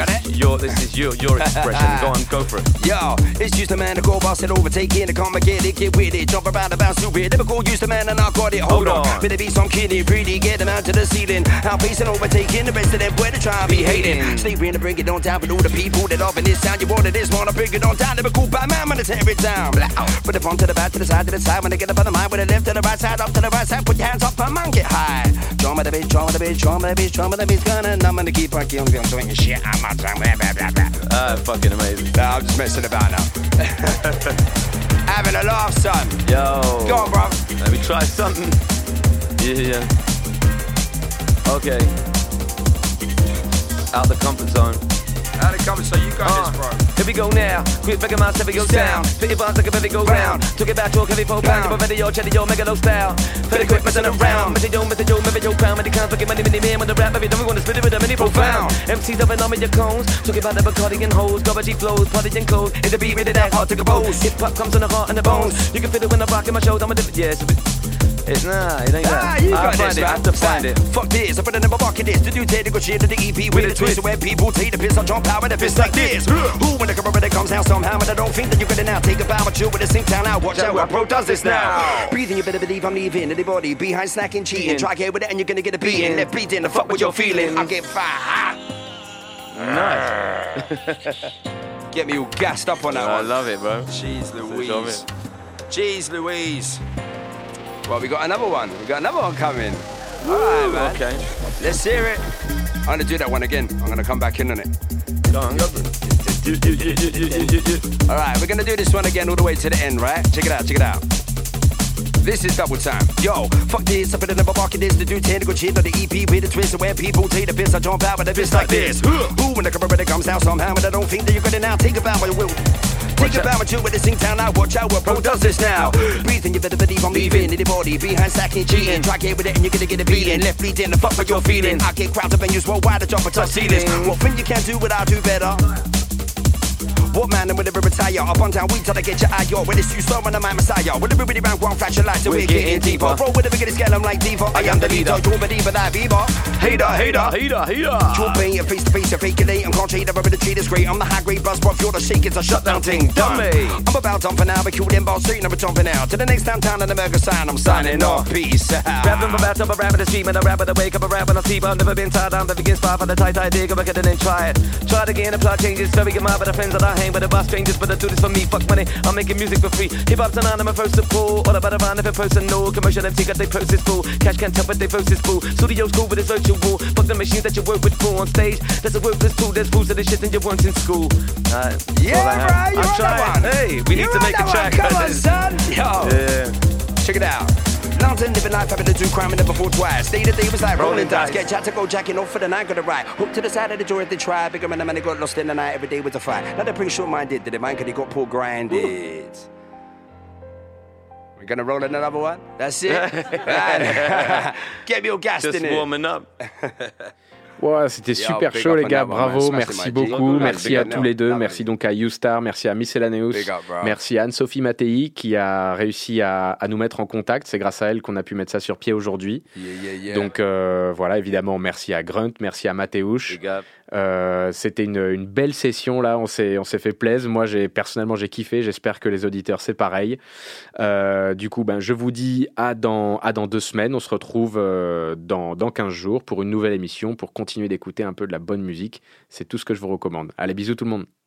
It's your- You Got it? Your, this is your, your expression. go on, go for it. Yo, it's just a man to go boss it overtaking the come get it, get with it, jump around about stupid. Never go use the man and I got it. Hold, Hold on. on. Better be some kiddie, pretty, get them out to the ceiling. Outpacing, overtaking the rest of them, where to try and be hating. Stay ready to bring it on down for all the people that up in this town. You wanted this, wanna bring it on down. Never cool by man, wanna tear it down. Put the front to the back, to the side, to the side. When they get up on the mind, with the left to the right side, up to the right side. Put your hands up, come on, get high. Drum of the drum of the drum of the drum of the beat, gonna, and I'm gonna keep on killing, doing shit. I'm Ah, fucking amazing. Nah, I'm just messing about now. Having a laugh, son. Yo. Go on, bro. Let me try something. Yeah, yeah. Okay. Out the comfort zone. How it coming, so you got Uh, this, bro. Here we go now. Quick figure my seven go down. Fit your bars like a belly go round. Took it back, talk heavy four pound. Give a ready, yo, cheddar, yo, mega low style. Pretty quick, messing around. Messy, yo, messy, yo, messy, yo, pound. Many kinds, fucking money, many men with the rap. Every time we wanna split it with a mini profound. MCs up and on with your cones. Talk about the Bacardi and hoes. Garbage flows, party and clothes. It's the beat, rated that hard to compose. Hip hop comes in the heart and the bones. You can feel it when I rock in my shows. I'm a different, yeah, it's a bit. It's nah, it ain't Ah, that. you got find this, it. I have to find it. Fuck this, I put it in my bucket this. The new shit of the EP with a twist where people take the piss. I jump with a fist like this. Who when the that comes down somehow, but I don't think that you get it now. Take a bow, but you with a sink down now. Watch out, what bro does this now. Breathing, you better believe I'm leaving anybody behind snacking, cheating. Try get with it and you're gonna get a beating. Left beating, the fuck with your feeling. I get fire. Nice. Get me all gassed up on that I one. I love it, bro. Jeez Louise. Jeez Louise. Well, we got another one. We got another one coming. All right, man. Okay. Let's hear it. I'm gonna do that one again. I'm gonna come back in on it. Go on, go for it. All right, we're gonna do this one again all the way to the end, right? Check it out, check it out. This is double time. Yo, fuck this, I put it in my pocket this. The new technical shit on the EP with a twist. and Where people take the piss, I jump out with a fist like this. Who when the camera that comes out somehow, but I don't think that you're gonna now take about my will. Take about my chill with the sing town now. Watch out, what bro does this now? Breathing, you better believe I'm leaving. Anybody behind sacking, cheating. Try get with it and you're gonna get a beating. Left bleeding, the fuck what you're feeling. I get crowds of venues worldwide to jump and touch ceilings. What thing you can't do what I do better? What man and will retire? Up on town, we till I get your eye, yo. When it's you, slow on the man messiah. When everybody round one flash your lights, so we're getting deeper. Bro, with the biggest scale, I'm like diva. I am the leader, you believe in that Bieber. Hater, hater, Hater, hater. You're paying your face to face, you're faking it. I'm can't trade the the trade is great. I'm the high grade buzz, but you're the shakers, a shutdown ting. Dummy. I'm about done for now, but kill them balls straight, never jumping out. To the next downtown in America sign, I'm signing off. Peace out. Rapping about top, a rap in the street, man, a rap in the wake up, a rap in the sleep. I've never been tired, I'm never get inspired for the tight, tight dig, I reckon and try it. Try it again, apply changes, so we get by the friends that I hang with, about strangers, but I do this for me, fuck money, I'm making music for free. Hip hop's an I'm a first of all, all about around if a person know, commercial MC got they process full, cash can't tell but they process full. Studio's cool, but it's virtual. Fuck the machines that you work with full on stage, that's a worthless tool, there's fools of the shit and you weren't in school. Alright, that's all I Yeah, have. bro, you I'm on trying. that one. Hey, we You need to make a that track. one. Come on, son. Yo. Yeah. Check it out. London, living life, having to do crime and never thought twice. Day to day was like rolling, Rolling dice. dice. Get chat to go jacking off for the night, got it right. Hook to the side of the door if they try. Bigger man, the man, they got lost in the night. Every day was a fight. Now they're pretty sure mine did, did it, man? Cause they got poor grinded. We're gonna roll another one. That's it. Right. Get me all gassed Just in it. Just warming up. Ouais, c'était super chaud les gars, bravo, merci beaucoup, merci à tous les deux, merci donc à YouStar, merci à Miscellaneous, bro. merci à Anne-Sophie Mattei qui a réussi à, à nous mettre en contact, c'est grâce à elle qu'on a pu mettre ça sur pied aujourd'hui. Donc euh, voilà, évidemment, merci à Grunt, merci à Mathéouche. Euh, C'était une, belle session là, on s'est fait plaisir. Moi, j'ai personnellement j'ai kiffé. J'espère que les auditeurs c'est pareil. Euh, du coup, ben je vous dis à dans à dans deux semaines. On se retrouve euh, dans dans 15 jours pour une nouvelle émission pour continuer d'écouter un peu de la bonne musique. C'est tout ce que je vous recommande. Allez, bisous tout le monde.